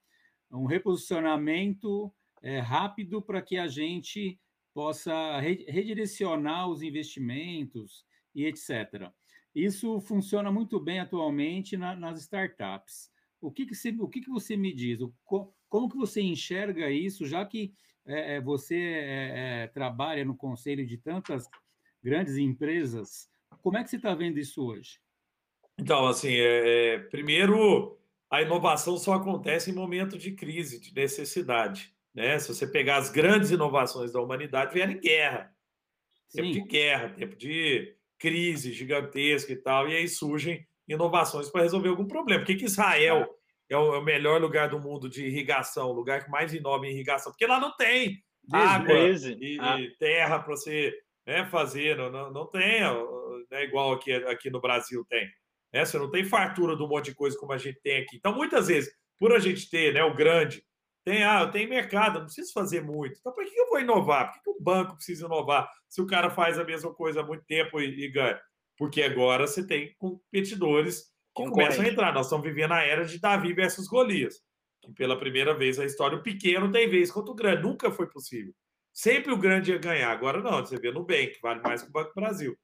Speaker 2: um reposicionamento é, rápido para que a gente possa redirecionar os investimentos e etc. Isso funciona muito bem atualmente na, nas startups. O que, que, você, o que, que você me diz? O, como que você enxerga isso, já que é, você é, trabalha no conselho de tantas grandes empresas? Como é que você está vendo isso hoje?
Speaker 3: Então, assim, é, primeiro, a inovação só acontece em momento de crise, de necessidade. Né? Se você pegar as grandes inovações da humanidade, vieram em guerra. Tempo Sim. de guerra, tempo de crise gigantesca e tal, e aí surgem inovações para resolver algum problema. Por que, que Israel é o, é o melhor lugar do mundo de irrigação, o lugar que mais inova em irrigação? Porque lá não tem água e, ah. e terra para você né, fazer, não, não, não tem, né, igual aqui, aqui no Brasil tem. Né? Você não tem fartura um monte de coisa como a gente tem aqui. Então, muitas vezes, por a gente ter né, o grande, tem, ah, tem mercado, não preciso fazer muito. Então, por que eu vou inovar? Por que o banco precisa inovar se o cara faz a mesma coisa há muito tempo e, e ganha? Porque agora você tem competidores que começam a entrar. Nós estamos vivendo a era de Davi versus Golias. Que pela primeira vez na história, o pequeno tem vez contra o grande. Nunca foi possível. Sempre o grande ia ganhar. Agora não, você vê no bem, que vale mais que o Banco Brasil.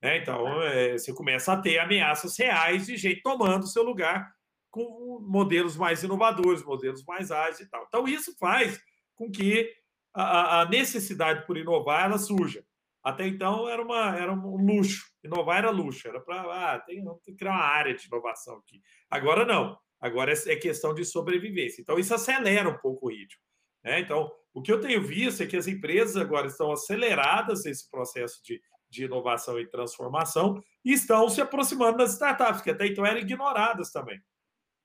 Speaker 3: É, então, é, você começa a ter ameaças reais de gente tomando seu lugar com modelos mais inovadores, modelos mais ágeis e tal. Então, isso faz com que a, a necessidade por inovar ela surja. Até então, era, uma, era um luxo. Inovar era luxo. Era para, ah, tem, tem que criar uma área de inovação aqui. Agora, não. Agora é, é questão de sobrevivência. Então, isso acelera um pouco o ritmo. Né? Então, o que eu tenho visto é que as empresas agora estão aceleradas nesse processo de de inovação e transformação e estão se aproximando das startups, que até então eram ignoradas também.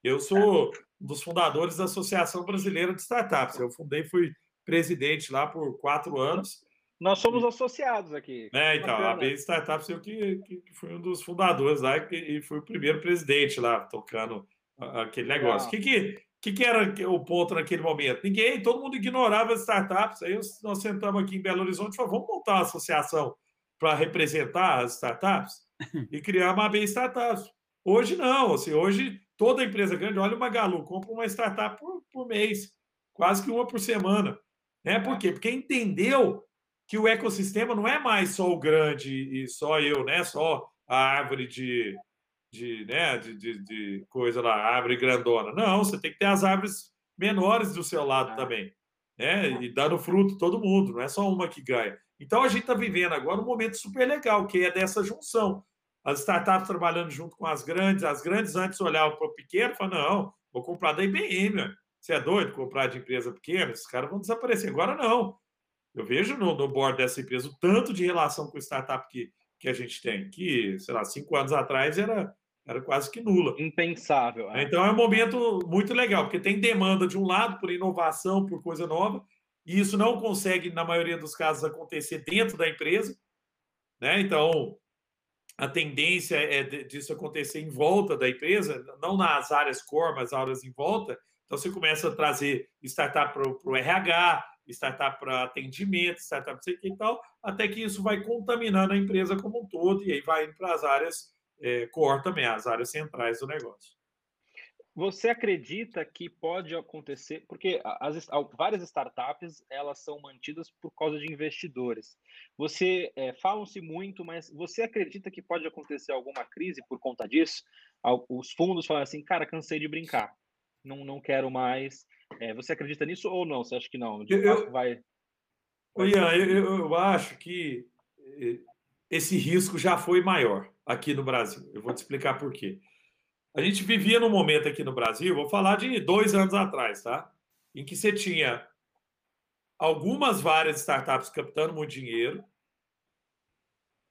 Speaker 3: Eu sou um dos fundadores da Associação Brasileira de Startups. Eu fundei, fui presidente lá por quatro anos.
Speaker 1: Nós somos associados aqui.
Speaker 3: É, então, a B Startups, eu que, que, que, fui um dos fundadores lá e fui o primeiro presidente lá, tocando aquele negócio. O que, que, que, que era o ponto naquele momento? Ninguém, todo mundo ignorava as startups. Aí nós sentamos aqui em Belo Horizonte e falamos, vamos montar uma associação para representar as startups <laughs> e criar uma bem startups. Hoje não, assim, hoje toda empresa grande, olha o Magalu, compra uma startup por, por mês, quase que uma por semana. Né? Por quê? Porque entendeu que o ecossistema não é mais só o grande e só eu, né? Só a árvore de, de, né? de, de, de coisa lá, árvore grandona. Não, você tem que ter as árvores menores do seu lado também. Né? E dando fruto todo mundo, não é só uma que ganha. Então, a gente está vivendo agora um momento super legal, que é dessa junção. As startups trabalhando junto com as grandes, as grandes antes olhavam para o pequeno e falavam, não, vou comprar da IBM, você é doido comprar de empresa pequena? Esses caras vão desaparecer. Agora não. Eu vejo no, no board dessa empresa o tanto de relação com startup que, que a gente tem, que, sei lá, cinco anos atrás era, era quase que nula.
Speaker 1: Impensável.
Speaker 3: É. Então é um momento muito legal, porque tem demanda de um lado por inovação, por coisa nova, e isso não consegue, na maioria dos casos, acontecer dentro da empresa. Né? Então, a tendência é disso acontecer em volta da empresa, não nas áreas core, mas áreas em volta. Então, você começa a trazer startup para o RH, startup para atendimento, startup para e tal, até que isso vai contaminando a empresa como um todo, e aí vai indo para as áreas é, core também, as áreas centrais do negócio.
Speaker 1: Você acredita que pode acontecer, porque as, várias startups elas são mantidas por causa de investidores. Você é, falam-se muito, mas você acredita que pode acontecer alguma crise por conta disso? Os fundos falam assim, cara, cansei de brincar, não, não quero mais. É, você acredita nisso ou não? Você acha que não?
Speaker 3: eu, vai. Ian, eu, eu acho que eh, esse risco já foi maior aqui no Brasil. Eu vou te explicar por quê. A gente vivia num momento aqui no Brasil, vou falar de dois anos atrás, tá? Em que você tinha algumas várias startups captando muito dinheiro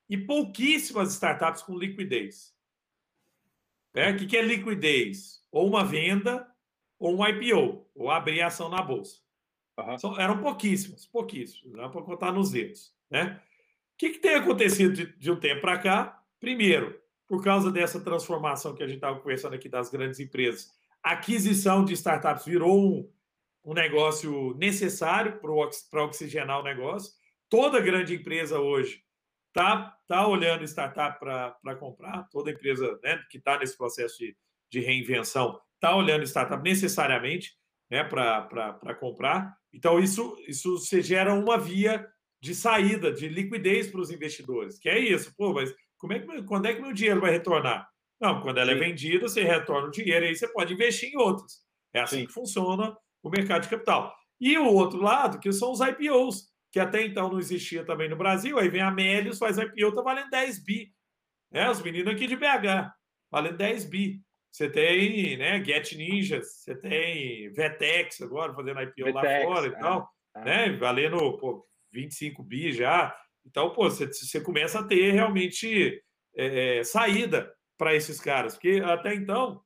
Speaker 3: e pouquíssimas startups com liquidez. É, o que é liquidez? Ou uma venda, ou um IPO, ou abrir ação na bolsa. Uhum. São, eram pouquíssimos, pouquíssimos, dá para contar nos dedos. Né? O que, que tem acontecido de, de um tempo para cá? Primeiro, por causa dessa transformação que a gente estava conversando aqui das grandes empresas, a aquisição de startups virou um, um negócio necessário para oxigenar o negócio. Toda grande empresa hoje está tá olhando startup para comprar, toda empresa né, que está nesse processo de, de reinvenção está olhando startup necessariamente né, para comprar. Então, isso, isso se gera uma via de saída, de liquidez para os investidores, que é isso. Pô, mas como é que, quando é que meu dinheiro vai retornar? Não, quando ela é Sim. é vendida, você retorna o dinheiro e aí você pode investir em outros. É assim Sim. que funciona o mercado de capital. E o outro lado, que são os IPOs, que até então não existia também no Brasil. Aí vem a Melius, faz IPO, tá valendo 10 bi. É, os meninos aqui de BH, valendo 10 bi. Você tem né, Get Ninjas, você tem Vetex agora fazendo IPO Vetex, lá fora e é, tal, é. né? Valendo pô, 25 bi já. Então, pô, você, começa a ter realmente é, é saída para esses caras. Porque até então,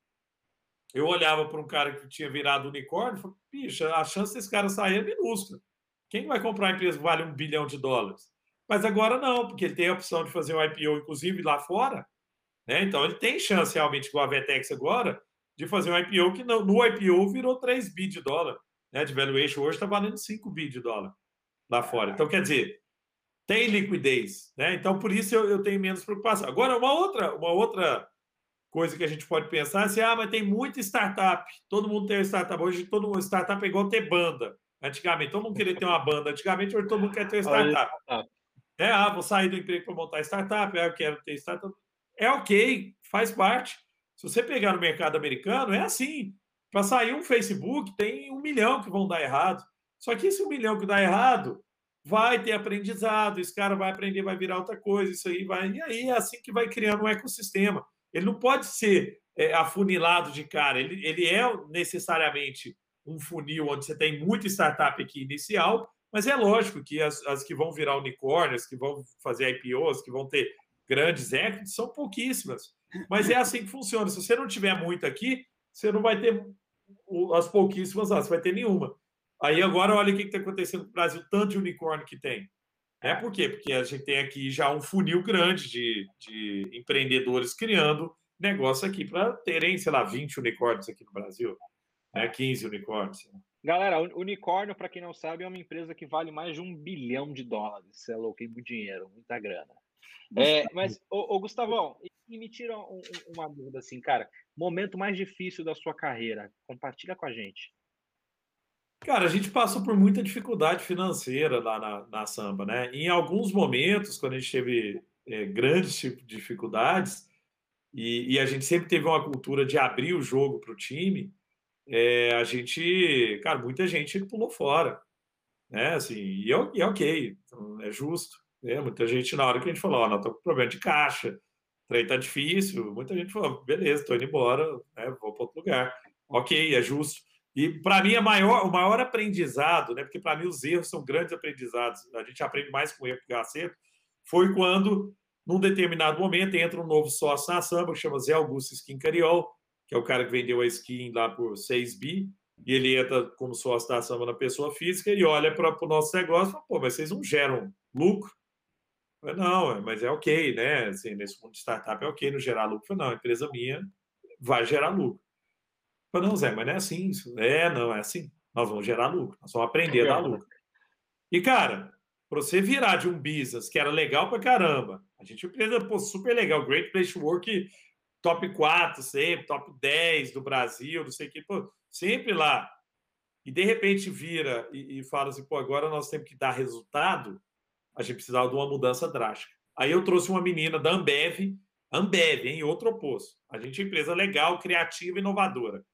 Speaker 3: eu olhava para um cara que tinha virado unicórnio e falei, bicha, a chance desse cara sair é minúscula. Quem vai comprar uma empresa que vale um bilhão de dólares? Mas agora não, porque ele tem a opção de fazer um IPO, inclusive lá fora. Né? Então ele tem chance realmente com a Vetex agora de fazer um IPO que no IPO virou 3 bi de dólar. Né? De valuation hoje está valendo 5 bi de dólar lá fora. Então, quer dizer, tem liquidez. Né? Então, por isso eu, eu tenho menos preocupação. Agora, uma outra, uma outra coisa que a gente pode pensar é assim, ah, mas tem muita startup. Todo mundo tem startup. Hoje, todo mundo, startup é igual ter banda. Antigamente, todo mundo queria ter uma banda. Antigamente, hoje todo mundo quer ter startup. É, ah, vou sair do emprego para montar startup, ah, eu quero ter startup. É ok, faz parte. Se você pegar no mercado americano, é assim. Para sair um Facebook, tem um milhão que vão dar errado. Só que esse um milhão que dá errado vai ter aprendizado, esse cara vai aprender, vai virar outra coisa, isso aí vai. E aí é assim que vai criando um ecossistema. Ele não pode ser é, afunilado de cara, ele, ele é necessariamente um funil onde você tem muita startup aqui inicial, mas é lógico que as, as que vão virar unicórnios, que vão fazer IPOs, que vão ter grandes equities, são pouquíssimas. Mas é assim que funciona. Se você não tiver muito aqui, você não vai ter as pouquíssimas lá, você vai ter nenhuma. Aí agora olha o que está acontecendo no Brasil, tanto de unicórnio que tem. É por quê? Porque a gente tem aqui já um funil grande de, de empreendedores criando negócio aqui para terem, sei lá, 20 unicórnios aqui no Brasil né? 15 unicórnios.
Speaker 1: Galera, unicórnio, para quem não sabe, é uma empresa que vale mais de um bilhão de dólares. Isso é louco, muito dinheiro, muita grana. É, mas, ô, ô, Gustavão, e me tira um, uma dúvida assim, cara. Momento mais difícil da sua carreira. Compartilha com a gente.
Speaker 3: Cara, a gente passou por muita dificuldade financeira lá na, na Samba, né? Em alguns momentos, quando a gente teve é, grandes tipos de dificuldades, e, e, a gente sempre teve uma cultura de abrir o jogo para o time, é, a gente, cara, muita gente pulou fora, né? Assim, e é, e é ok, então é justo. Né? Muita gente, na hora que a gente falou, ó, não, tô com problema de caixa, o trem tá difícil, muita gente falou, beleza, tô indo embora, né? Vou para outro lugar. Ok, é justo. E para mim, a maior, o maior aprendizado, né? Porque para mim os erros são grandes aprendizados, a gente aprende mais com erro que com acerto, foi quando, num determinado momento, entra um novo sócio na samba, que chama Zé Augusto Skin Cariol, que é o cara que vendeu a skin lá por 6 bi, e ele entra como sócio da Samba na pessoa física e olha para o nosso negócio e fala, pô, mas vocês não geram lucro? Falei, não, mas é ok, né? Assim, nesse mundo de startup é ok não gerar lucro. Falei, não, a empresa minha vai gerar lucro. Falei, não, Zé, mas não é assim. Isso. É, não, é assim. Nós vamos gerar lucro, nós vamos aprender a dar lucro. E, cara, para você virar de um business que era legal para caramba, a gente é uma empresa pô, super legal, Great Place to Work, top 4 sempre, top 10 do Brasil, não sei o que, pô, sempre lá. E de repente vira e, e fala assim, pô, agora nós temos que dar resultado, a gente precisava de uma mudança drástica. Aí eu trouxe uma menina da Ambev, Ambev, em outro oposto. A gente é uma empresa legal, criativa, inovadora.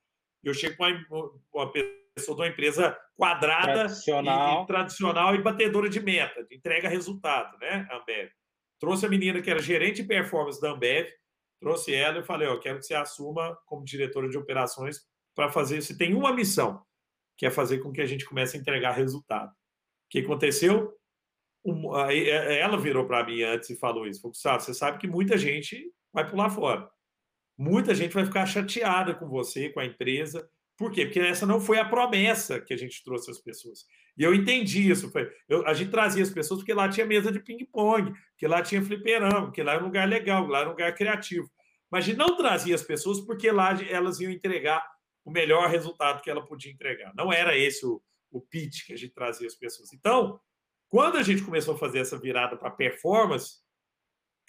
Speaker 3: Eu chego com uma, uma Começou de uma empresa quadrada tradicional. E, e, tradicional e batedora de meta, de entrega resultado, né? Ambev. Trouxe a menina que era gerente de performance da Ambev, trouxe ela e falei: Ó, quero que você assuma como diretora de operações para fazer. Você tem uma missão, que é fazer com que a gente comece a entregar resultado. O que aconteceu? É, ela virou para mim antes e falou isso. Falou, você sabe que muita gente vai pular fora. Muita gente vai ficar chateada com você, com a empresa. Por quê? Porque essa não foi a promessa que a gente trouxe às pessoas. E eu entendi isso. Foi, eu, a gente trazia as pessoas porque lá tinha mesa de ping-pong, porque lá tinha fliperama, porque lá era um lugar legal, lá era um lugar criativo. Mas a gente não trazia as pessoas porque lá elas iam entregar o melhor resultado que ela podia entregar. Não era esse o, o pitch que a gente trazia as pessoas. Então, quando a gente começou a fazer essa virada para performance,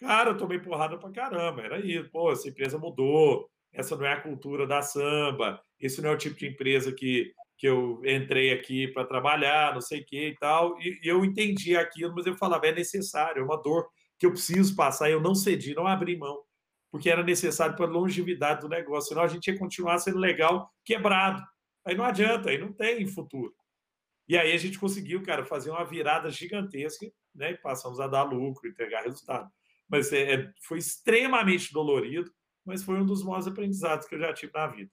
Speaker 3: cara, eu tomei porrada para caramba. Era isso. Pô, essa empresa mudou. Essa não é a cultura da samba. Esse não é o tipo de empresa que, que eu entrei aqui para trabalhar, não sei o que e tal. E, e, eu entendi aquilo, mas eu falava, é necessário, é uma dor que eu preciso passar. E eu não cedi, não abri mão, porque era necessário para a longevidade do negócio. Senão a gente ia continuar sendo legal quebrado. Aí não adianta, aí não tem futuro. E aí a gente conseguiu, cara, fazer uma virada gigantesca, né? E passamos a dar lucro, entregar resultado. Mas é, é, foi extremamente dolorido, mas foi um dos maiores aprendizados que eu já tive na vida.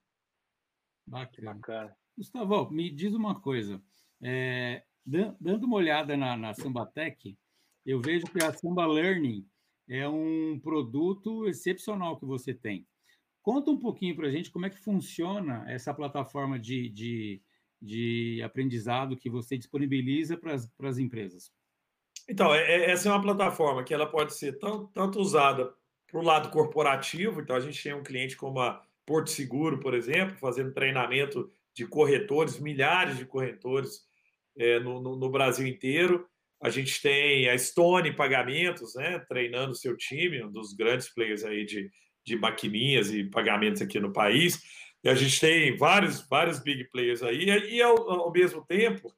Speaker 2: Bacana. Bacana. Gustavo, me diz uma coisa. É, dando uma olhada na, na Sambatec, eu vejo que a Samba Learning é um produto excepcional que você tem. Conta um pouquinho para a gente como é que funciona essa plataforma de, de de aprendizado que você disponibiliza para as empresas?
Speaker 3: Então, é, é, essa é uma plataforma que ela pode ser tanto, tanto usada para o lado corporativo, então a gente tem um cliente como a Porto Seguro, por exemplo, fazendo treinamento de corretores, milhares de corretores é, no, no, no, Brasil inteiro. A gente tem a Stone Pagamentos, né, treinando seu time, um dos grandes players aí de, de maquininhas e pagamentos aqui no país. E a gente tem vários, vários big players aí, e ao, ao mesmo tempo,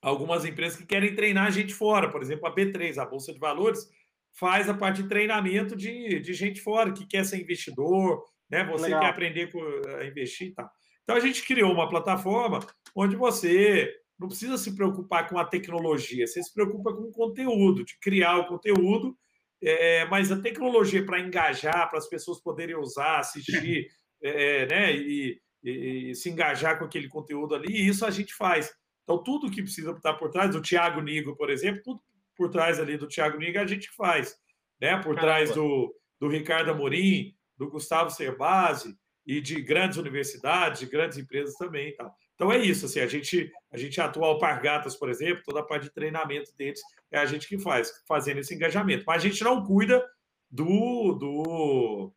Speaker 3: algumas empresas que querem treinar a gente fora. Por exemplo, a B3, a Bolsa de Valores, faz a parte de treinamento de, de gente fora, que quer ser investidor, né? Você Legal. quer aprender a investir e tal. Então a gente criou uma plataforma onde você não precisa se preocupar com a tecnologia, você se preocupa com o conteúdo, de criar o conteúdo, é, mas a tecnologia para engajar, para as pessoas poderem usar, assistir, é, <laughs> né, e, e, se engajar com aquele conteúdo ali, e isso a gente faz. Então, tudo que precisa estar por trás, do Tiago Nigo, por exemplo, tudo por trás ali do Tiago Nigo a gente faz. Né? Por Caramba. trás do, do Ricardo Amorim, do Gustavo Cerbasi e de grandes universidades, de grandes empresas também. Tá? Então é isso, assim, a gente, a gente atua Alpargatas, por exemplo, toda a parte de treinamento deles é a gente que faz, fazendo esse engajamento. Mas a gente não cuida do, do,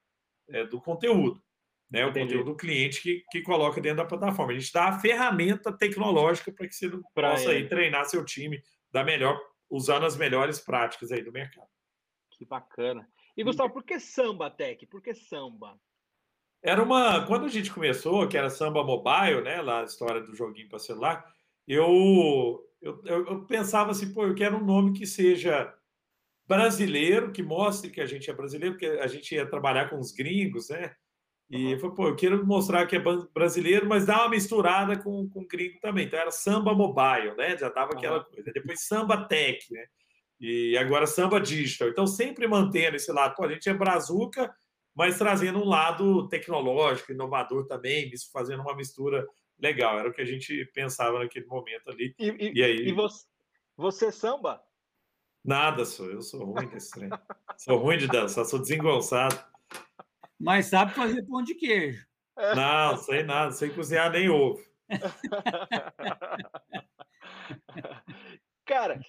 Speaker 3: é, do conteúdo né, o conteúdo do cliente que, que coloca dentro da plataforma. A gente dá a ferramenta tecnológica para que você pra possa aí treinar seu time da melhor, usando as melhores práticas aí do mercado.
Speaker 1: Que bacana. E Gustavo, por que samba tech? Por que samba?
Speaker 3: Era uma. Quando a gente começou, que era samba mobile, né? Lá a história do joguinho para celular, eu, eu, eu pensava assim, pô, eu quero um nome que seja brasileiro, que mostre que a gente é brasileiro, porque a gente ia trabalhar com os gringos, né? E foi, pô, eu quero mostrar que é brasileiro, mas dá uma misturada com, com gringo também. Então era samba mobile, né? Já dava aquela uhum. coisa. Depois samba tech, né? E agora samba digital. Então sempre mantendo esse lado. Pô, a gente é brazuca, mas trazendo um lado tecnológico, inovador também, fazendo uma mistura legal. Era o que a gente pensava naquele momento ali.
Speaker 1: E, e, e aí... E você, você samba?
Speaker 3: Nada, sou. Eu sou ruim desse trem. sou ruim de dançar, sou desengonçado.
Speaker 2: Mas sabe fazer pão de queijo.
Speaker 3: Não, sei nada, sei cozinhar nem ovo. <laughs>
Speaker 1: Cara,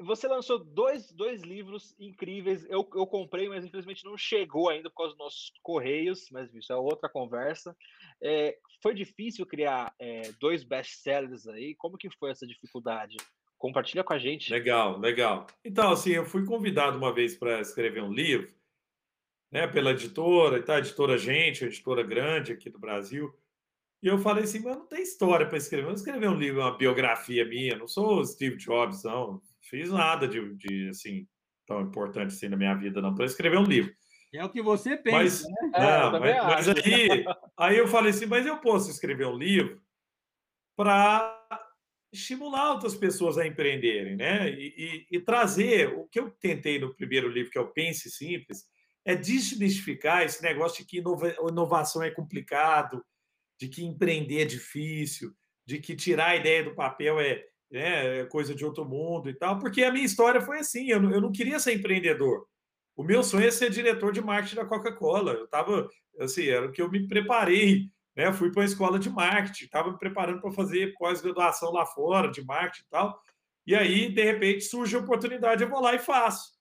Speaker 1: você lançou dois, dois livros incríveis. Eu, eu comprei, mas infelizmente não chegou ainda por causa dos nossos correios, mas isso é outra conversa. É, foi difícil criar é, dois best-sellers aí? Como que foi essa dificuldade? Compartilha com a gente.
Speaker 3: Legal, legal. Então, assim, eu fui convidado uma vez para escrever um livro né, pela editora, tá? editora Gente, editora grande aqui do Brasil. E eu falei assim, mas não tem história para escrever. Eu não escrever um livro, uma biografia minha, não sou Steve Jobs, não. Fiz nada de, de assim, tão importante assim na minha vida, não, para escrever um livro.
Speaker 2: É o que você pensa,
Speaker 3: mas,
Speaker 2: né?
Speaker 3: Não, é, mas, mas, aí, aí eu falei assim, mas eu posso escrever um livro para estimular outras pessoas a empreenderem, né? E, e, e, trazer o que eu tentei no primeiro livro, que é o Pense Simples, é desmistificar esse negócio de que inovação é complicado, de que empreender é difícil, de que tirar a ideia do papel é, né, é coisa de outro mundo e tal, porque a minha história foi assim, eu não, eu não queria ser empreendedor. O meu sonho é ser diretor de marketing da Coca-Cola. Eu estava, assim, era o que eu me preparei né? Fui para a escola de marketing, estava me preparando para fazer pós-graduação lá fora de marketing e tal. E aí, de repente, surge a oportunidade, eu vou lá e faço.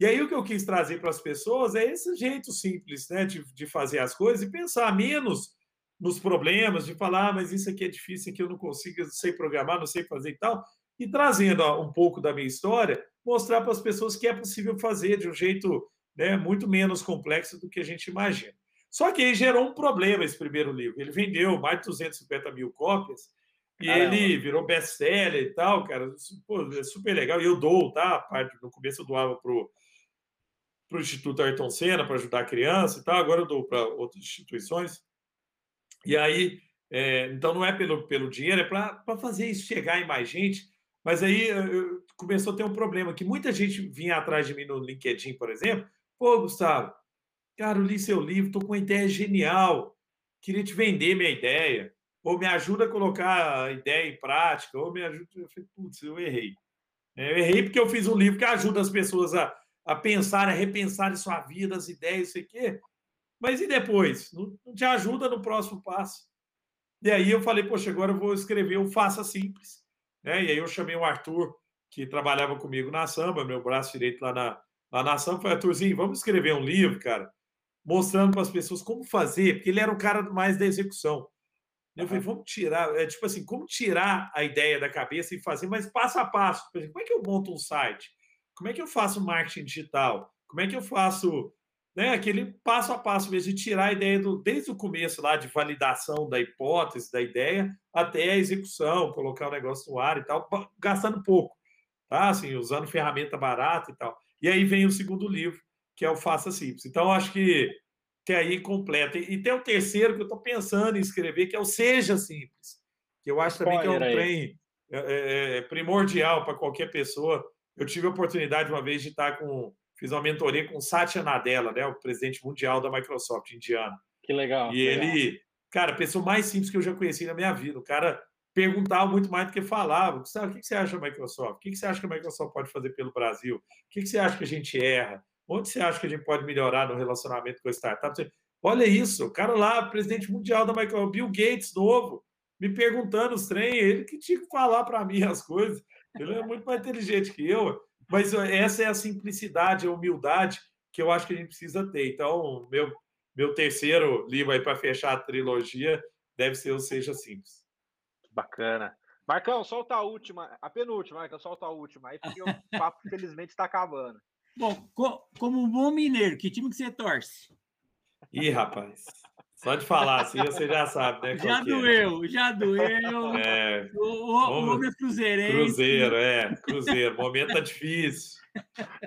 Speaker 3: E aí, o que eu quis trazer para as pessoas é esse jeito simples né, de, de fazer as coisas e pensar menos nos problemas, de falar, ah, mas isso aqui é difícil, aqui eu não consigo, não sei programar, não sei fazer e tal. E trazendo um pouco da minha história, mostrar para as pessoas que é possível fazer de um jeito né, muito menos complexo do que a gente imagina. Só que aí gerou um problema esse primeiro livro. Ele vendeu mais de 250 mil cópias e Caramba. ele virou best-seller e tal, cara. Pô, é super legal. E eu dou, tá? No começo eu doava pro, pro Instituto Ayrton Senna para ajudar a criança e tal. Agora eu dou para outras instituições. E aí, é, então não é pelo, pelo dinheiro, é para fazer isso chegar em mais gente. Mas aí eu, começou a ter um problema, que muita gente vinha atrás de mim no LinkedIn, por exemplo. Pô, Gustavo, Cara, eu li seu livro, estou com uma ideia genial. Queria te vender minha ideia. Ou me ajuda a colocar a ideia em prática, ou me ajuda. Eu falei, putz, eu errei. É, eu errei porque eu fiz um livro que ajuda as pessoas a, a pensar, a repensar em sua vida, as ideias, isso aqui. Mas e depois? Não, não te ajuda no próximo passo. E aí eu falei, poxa, agora eu vou escrever o Faça Simples. Né? E aí eu chamei o Arthur, que trabalhava comigo na samba, meu braço direito lá na, lá na samba. Falei, Arthurzinho, vamos escrever um livro, cara mostrando para as pessoas como fazer, porque ele era o cara mais da execução. Eu falei, vamos tirar, é tipo assim, como tirar a ideia da cabeça e fazer, mas passo a passo. Como é que eu monto um site? Como é que eu faço marketing digital? Como é que eu faço né, aquele passo a passo mesmo de tirar a ideia do, desde o começo lá de validação da hipótese, da ideia, até a execução, colocar o negócio no ar e tal, gastando pouco, tá? Assim, usando ferramenta barata e tal. E aí vem o segundo livro, que é o Faça Simples. Então, acho que, que aí completa. E tem o terceiro que eu estou pensando em escrever, que é o Seja Simples, que eu acho também que é um trem é, é, é primordial para qualquer pessoa. Eu tive a oportunidade uma vez de estar com. Fiz uma mentoria com o Satya Nadella, né, o presidente mundial da Microsoft indiano.
Speaker 1: Que legal.
Speaker 3: E
Speaker 1: que
Speaker 3: ele,
Speaker 1: legal.
Speaker 3: cara, a pessoa mais simples que eu já conheci na minha vida. O cara perguntava muito mais do que falava. Sabe, o que você acha da Microsoft? O que você acha que a Microsoft pode fazer pelo Brasil? O que você acha que a gente erra? Onde você acha que a gente pode melhorar no relacionamento com a startup? Olha isso, o cara lá, presidente mundial da Microsoft, Bill Gates, novo, me perguntando os trem, ele que tinha que falar para mim as coisas. Ele é muito mais inteligente que eu. Mas essa é a simplicidade, a humildade que eu acho que a gente precisa ter. Então, meu, meu terceiro livro aí para fechar a trilogia deve ser o Seja Simples.
Speaker 1: Bacana. Marcão, solta a última, a penúltima, Marcão, solta a última, aí porque o <laughs> papo, felizmente, está acabando.
Speaker 2: Bom, co como um bom mineiro, que time que você torce?
Speaker 3: Ih, rapaz. Só de falar assim, você já sabe, né?
Speaker 2: Já é. doeu, é. já doeu. <laughs>
Speaker 3: É.
Speaker 2: O, o, o nome é Cruzeirense.
Speaker 3: Cruzeiro, é. Cruzeiro. O momento tá difícil.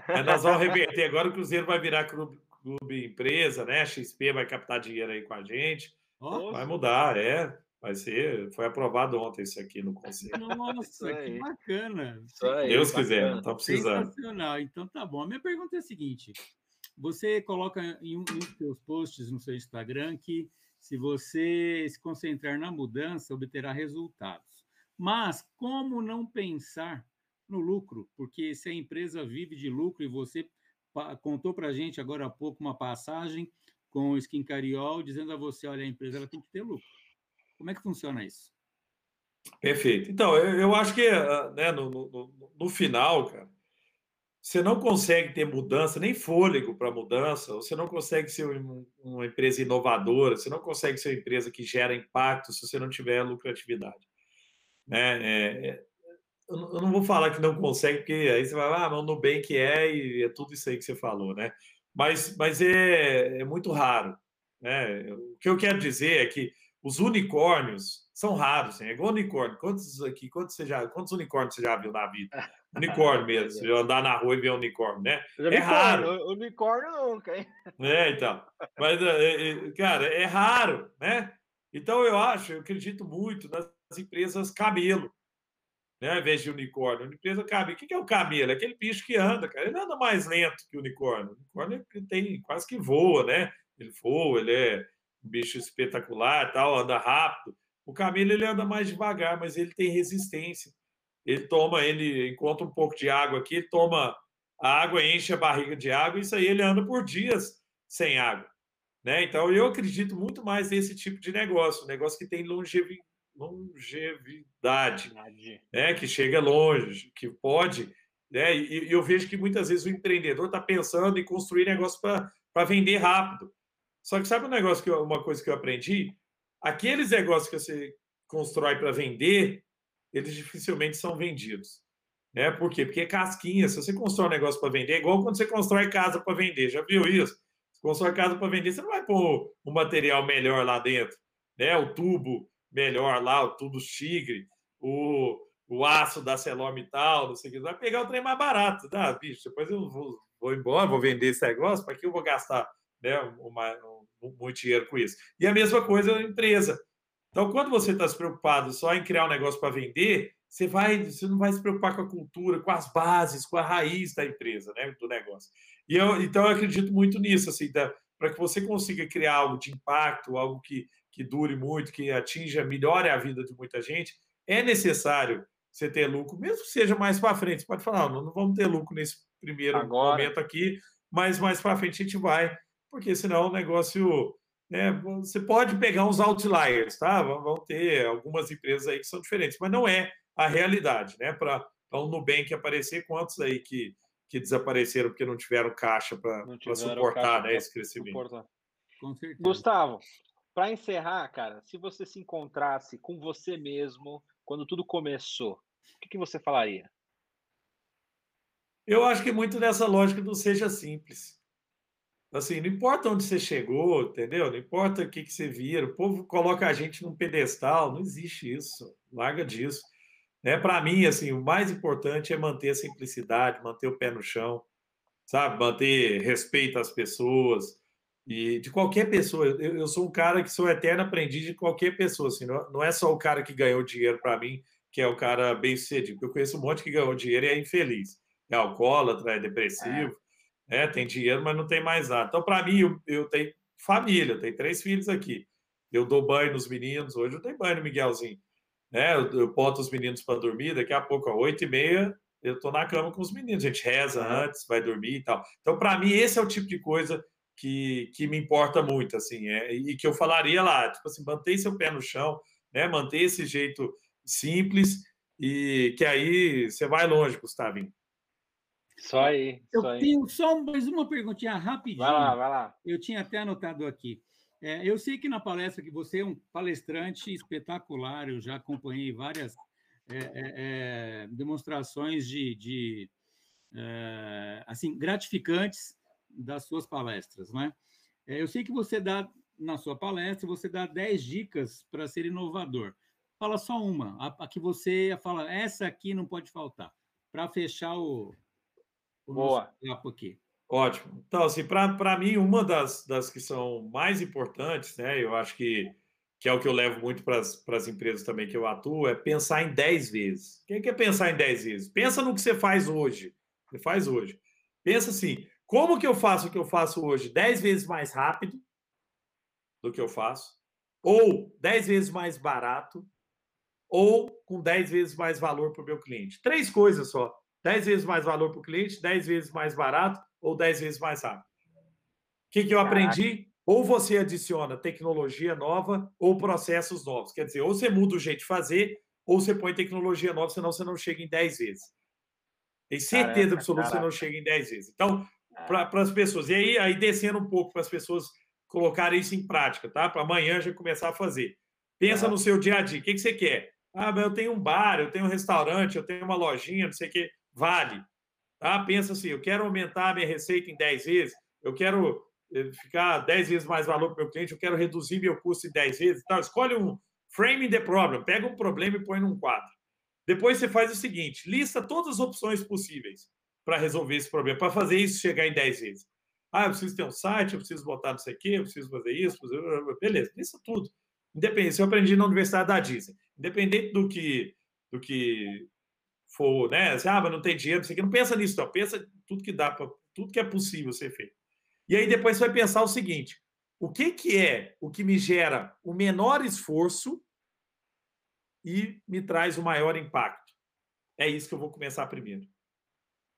Speaker 3: Mas nós vamos reverter. Agora o Cruzeiro vai virar clube, clube empresa, né? A XP vai captar dinheiro aí com a gente. Oh, vai mudar, é. Vai ser, foi aprovado ontem isso aqui no conselho.
Speaker 2: Nossa, <laughs> que bacana.
Speaker 3: Aí, Deus bacana. quiser, não tá precisando.
Speaker 2: Sensacional. Então tá bom. A minha pergunta é a seguinte: você coloca em um dos seus posts no seu Instagram que se você se concentrar na mudança, obterá resultados. Mas como não pensar no lucro? Porque se a empresa vive de lucro e você contou para a gente agora há pouco uma passagem com o Skin Cariol dizendo a você, olha, a empresa ela tem que ter lucro. Como é que funciona isso?
Speaker 3: Perfeito. Então, eu, eu acho que ah, né, no, no, no, final, cara, você não consegue ter mudança, nem fôlego para mudança, você não consegue ser uma empresa inovadora, você não consegue ser uma empresa que gera impacto se você não tiver lucratividade. Né? É, é, eu não vou falar que não consegue, porque aí você vai, ah, mas o Nubank é, e é tudo isso aí que você falou, né? Mas, mas é, é muito raro. Né? O que eu quero dizer é que os unicórnios são raros, assim, é igual unicórnio. Quantos aqui, quantos, você já, quantos unicórnios você já viu na vida? <laughs> Unicórnio mesmo, <laughs> você andar na rua e ver um unicórnio, né? É raro.
Speaker 1: Unicórnio nunca, hein?
Speaker 3: É, então. Mas, é, é, cara, é raro, né? Então eu acho, eu acredito muito nas empresas camelo, né? ao invés de unicórnio. Empresa camelo. O que é o camelo? É aquele bicho que anda, cara. Ele anda mais lento que o unicórnio. O unicórnio tem, quase que voa, né? Ele voa, ele é um bicho espetacular, tal, anda rápido. O camelo ele anda mais devagar, mas ele tem resistência. Ele toma, ele encontra um pouco de água aqui, toma a água, enche a barriga de água, isso aí ele anda por dias sem água. Né? Então, eu acredito muito mais nesse tipo de negócio, um negócio que tem longevi, longevidade, né? que chega longe, que pode. Né? E, e eu vejo que muitas vezes o empreendedor está pensando em construir negócio para vender rápido. Só que sabe um negócio que eu, uma coisa que eu aprendi? Aqueles negócios que você constrói para vender, eles dificilmente são vendidos. Né? Por quê? Porque é casquinha. Se você constrói um negócio para vender, é igual quando você constrói casa para vender. Já viu isso? Você constrói casa para vender, você não vai pôr um material melhor lá dentro. Né? O tubo melhor lá, o tubo tigre, o, o aço da tal, não sei o que. Vai pegar o trem mais barato. Tá, bicho, depois eu vou, vou embora, vou vender esse negócio, para que eu vou gastar né, uma, um, muito dinheiro com isso? E a mesma coisa na empresa. Então, quando você está se preocupado só em criar um negócio para vender, você vai, você não vai se preocupar com a cultura, com as bases, com a raiz da empresa, né, do negócio. E eu, então, eu acredito muito nisso, assim, para que você consiga criar algo de impacto, algo que, que dure muito, que atinja, melhore a vida de muita gente, é necessário você ter lucro, mesmo que seja mais para frente. Você pode falar, não, não vamos ter lucro nesse primeiro Agora. momento aqui, mas mais para frente a gente vai, porque senão o negócio né, você pode pegar uns outliers, tá? Vão ter algumas empresas aí que são diferentes, mas não é a realidade, né? Para um Nubank aparecer, quantos aí que, que desapareceram porque não tiveram caixa para suportar né, esse crescimento? Suportar.
Speaker 1: Gustavo, para encerrar, cara, se você se encontrasse com você mesmo quando tudo começou, o que, que você falaria?
Speaker 3: Eu acho que muito nessa lógica do seja simples. Assim, não importa onde você chegou, entendeu? Não importa o que, que você vira, o povo coloca a gente num pedestal, não existe isso, larga disso. Né? Para mim, assim, o mais importante é manter a simplicidade, manter o pé no chão, sabe? Manter respeito às pessoas e de qualquer pessoa. Eu, eu sou um cara que sou eterno aprendiz de qualquer pessoa, assim, não, não é só o cara que ganhou dinheiro para mim, que é o cara bem sucedido, eu conheço um monte que ganhou dinheiro e é infeliz, é alcoólatra, é depressivo. É né? tem dinheiro, mas não tem mais nada. Então, para mim, eu, eu, tenho família, eu tenho três filhos aqui. Eu dou banho nos meninos, hoje eu dei banho no Miguelzinho. Né? Eu, eu boto os meninos para dormir, daqui a pouco, às oito e meia, eu estou na cama com os meninos. A gente reza antes, vai dormir e tal. Então, para mim, esse é o tipo de coisa que, que me importa muito, assim, é, e que eu falaria lá, tipo assim, manter seu pé no chão, né? Manter esse jeito simples e que aí você vai longe, Gustavinho.
Speaker 1: Só aí.
Speaker 2: Eu
Speaker 1: só aí.
Speaker 2: tenho só mais uma perguntinha rapidinho.
Speaker 1: Vai lá, vai lá.
Speaker 2: Eu tinha até anotado aqui. É, eu sei que na palestra que você é um palestrante espetacular, eu já acompanhei várias é, é, é demonstrações de, de é, assim gratificantes das suas palestras, né? É, eu sei que você dá na sua palestra você dá 10 dicas para ser inovador. Fala só uma, a, a que você fala, essa aqui não pode faltar, para fechar o,
Speaker 1: o Boa.
Speaker 2: papo aqui.
Speaker 3: Ótimo. Então, assim, para mim, uma das, das que são mais importantes, né, eu acho que, que é o que eu levo muito para as empresas também que eu atuo, é pensar em 10 vezes. O que é pensar em 10 vezes? Pensa no que você faz hoje. Você faz hoje. Pensa assim, como que eu faço o que eu faço hoje 10 vezes mais rápido do que eu faço? Ou 10 vezes mais barato? Ou com 10 vezes mais valor para o meu cliente? Três coisas só. 10 vezes mais valor para o cliente, 10 vezes mais barato ou 10 vezes mais rápido. O que, que eu aprendi? Ou você adiciona tecnologia nova ou processos novos. Quer dizer, ou você muda o jeito de fazer, ou você põe tecnologia nova, senão você não chega em 10 vezes. Tem certeza absoluta que você não chega em 10 vezes. Então, é. para as pessoas. E aí, aí descendo um pouco para as pessoas colocarem isso em prática, tá? Para amanhã já começar a fazer. Pensa no seu dia a dia. O que, que você quer? Ah, mas eu tenho um bar, eu tenho um restaurante, eu tenho uma lojinha, não sei o quê vale. Tá? Pensa assim, eu quero aumentar a minha receita em 10 vezes, eu quero eh, ficar 10 vezes mais valor para o meu cliente, eu quero reduzir meu custo em 10 vezes. Então, escolhe um frame the problem, pega um problema e põe num quadro. Depois você faz o seguinte, lista todas as opções possíveis para resolver esse problema, para fazer isso chegar em 10 vezes. Ah, eu preciso ter um site, eu preciso botar não sei o quê, eu preciso fazer isso, beleza, lista tudo. Independente, isso eu aprendi na Universidade da Disney. Independente do que, do que for, né? Assim, ah, mas não tem dinheiro, você não pensa nisso, não. Pensa tudo que dá, pra, tudo que é possível ser feito. E aí depois você vai pensar o seguinte: o que, que é o que me gera o menor esforço e me traz o maior impacto? É isso que eu vou começar primeiro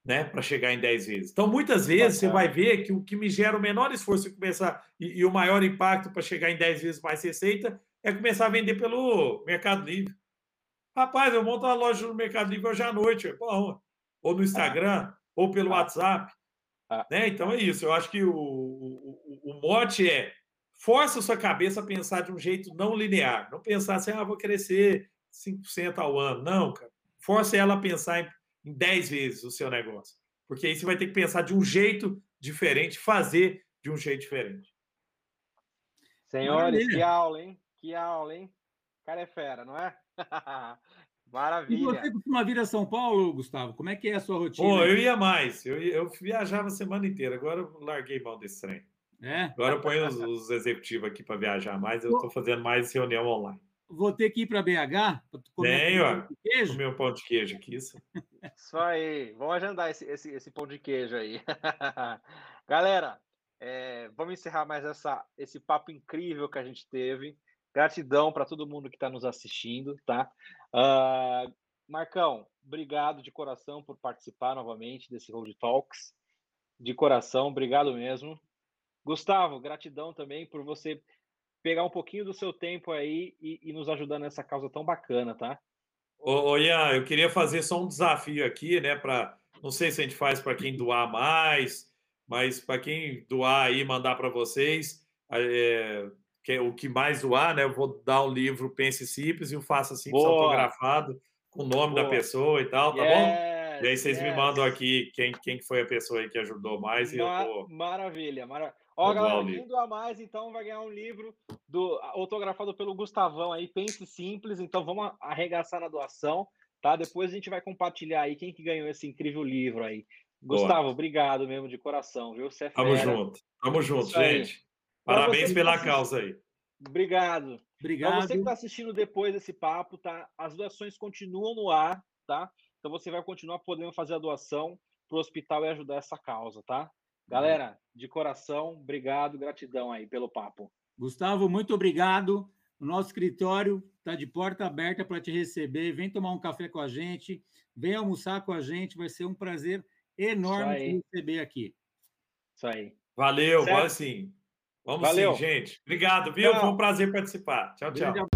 Speaker 3: né, para chegar em 10 vezes. Então, muitas vezes você vai ver que o que me gera o menor esforço e começar e, e o maior impacto para chegar em 10 vezes mais receita é começar a vender pelo Mercado Livre. Rapaz, eu monto uma loja no Mercado Livre hoje à noite, ou no Instagram, ah. ou pelo ah. WhatsApp. Ah. Né? Então é isso. Eu acho que o, o, o mote é força a sua cabeça a pensar de um jeito não linear. Não pensar assim, ah, vou crescer 5% ao ano. Não, cara. Força ela a pensar em em 10 vezes o seu negócio. Porque aí você vai ter que pensar de um jeito diferente, fazer de um jeito diferente.
Speaker 1: Senhores, Maravilha. que aula, hein? Que aula, hein? Cara é fera, não é? <laughs> Maravilha. E
Speaker 2: você costuma vir a São Paulo, Gustavo? Como é que é a sua rotina?
Speaker 3: Pô, eu ia mais. Eu, eu viajava a semana inteira. Agora eu larguei mão desse trem. É? Agora eu ponho os, os executivos aqui para viajar mais. Eu estou fazendo mais reunião online
Speaker 2: vou ter que ir para BH
Speaker 3: comer um pão de queijo. Comer um pão de queijo aqui, isso.
Speaker 1: Isso aí. Vamos agendar esse, esse, esse pão de queijo aí. <laughs> Galera, é, vamos encerrar mais essa, esse papo incrível que a gente teve. Gratidão para todo mundo que está nos assistindo, tá? Uh, Marcão, obrigado de coração por participar novamente desse Road Talks. De coração, obrigado mesmo. Gustavo, gratidão também por você pegar um pouquinho do seu tempo aí e, e nos ajudar nessa causa tão bacana, tá?
Speaker 3: Ô, ô Ian, eu queria fazer só um desafio aqui, né? Para não sei se a gente faz para quem doar mais, mas para quem doar aí, mandar para vocês, é, que é o que mais doar, né? Eu vou dar um livro Pense Simples e o Faça Simples Boa. autografado com o nome Boa. da pessoa e tal, tá yes, bom? E aí vocês yes. me mandam aqui quem, quem foi a pessoa aí que ajudou mais. Ma
Speaker 1: vou... Maravilha, maravilha. Ó, Vou galera, quem doar mais, então, vai ganhar um livro do, autografado pelo Gustavão aí, Pense Simples. Então, vamos arregaçar na doação, tá? Depois a gente vai compartilhar aí quem que ganhou esse incrível livro aí. Gustavo, Boa. obrigado mesmo de coração, viu?
Speaker 3: Você é Tamo junto. Tamo junto, gente. Parabéns pela tá causa aí.
Speaker 1: Obrigado. Obrigado. Para você que está assistindo depois desse papo, tá? As doações continuam no ar, tá? Então você vai continuar podendo fazer a doação para o hospital e ajudar essa causa, tá? Galera, de coração, obrigado, gratidão aí pelo papo.
Speaker 2: Gustavo, muito obrigado. O nosso escritório está de porta aberta para te receber. Vem tomar um café com a gente, vem almoçar com a gente. Vai ser um prazer enorme te receber aqui.
Speaker 1: Isso aí.
Speaker 3: Valeu, certo? vamos sim. Vamos Valeu. sim, gente. Obrigado, viu? Tchau. Foi um prazer participar. Tchau, tchau.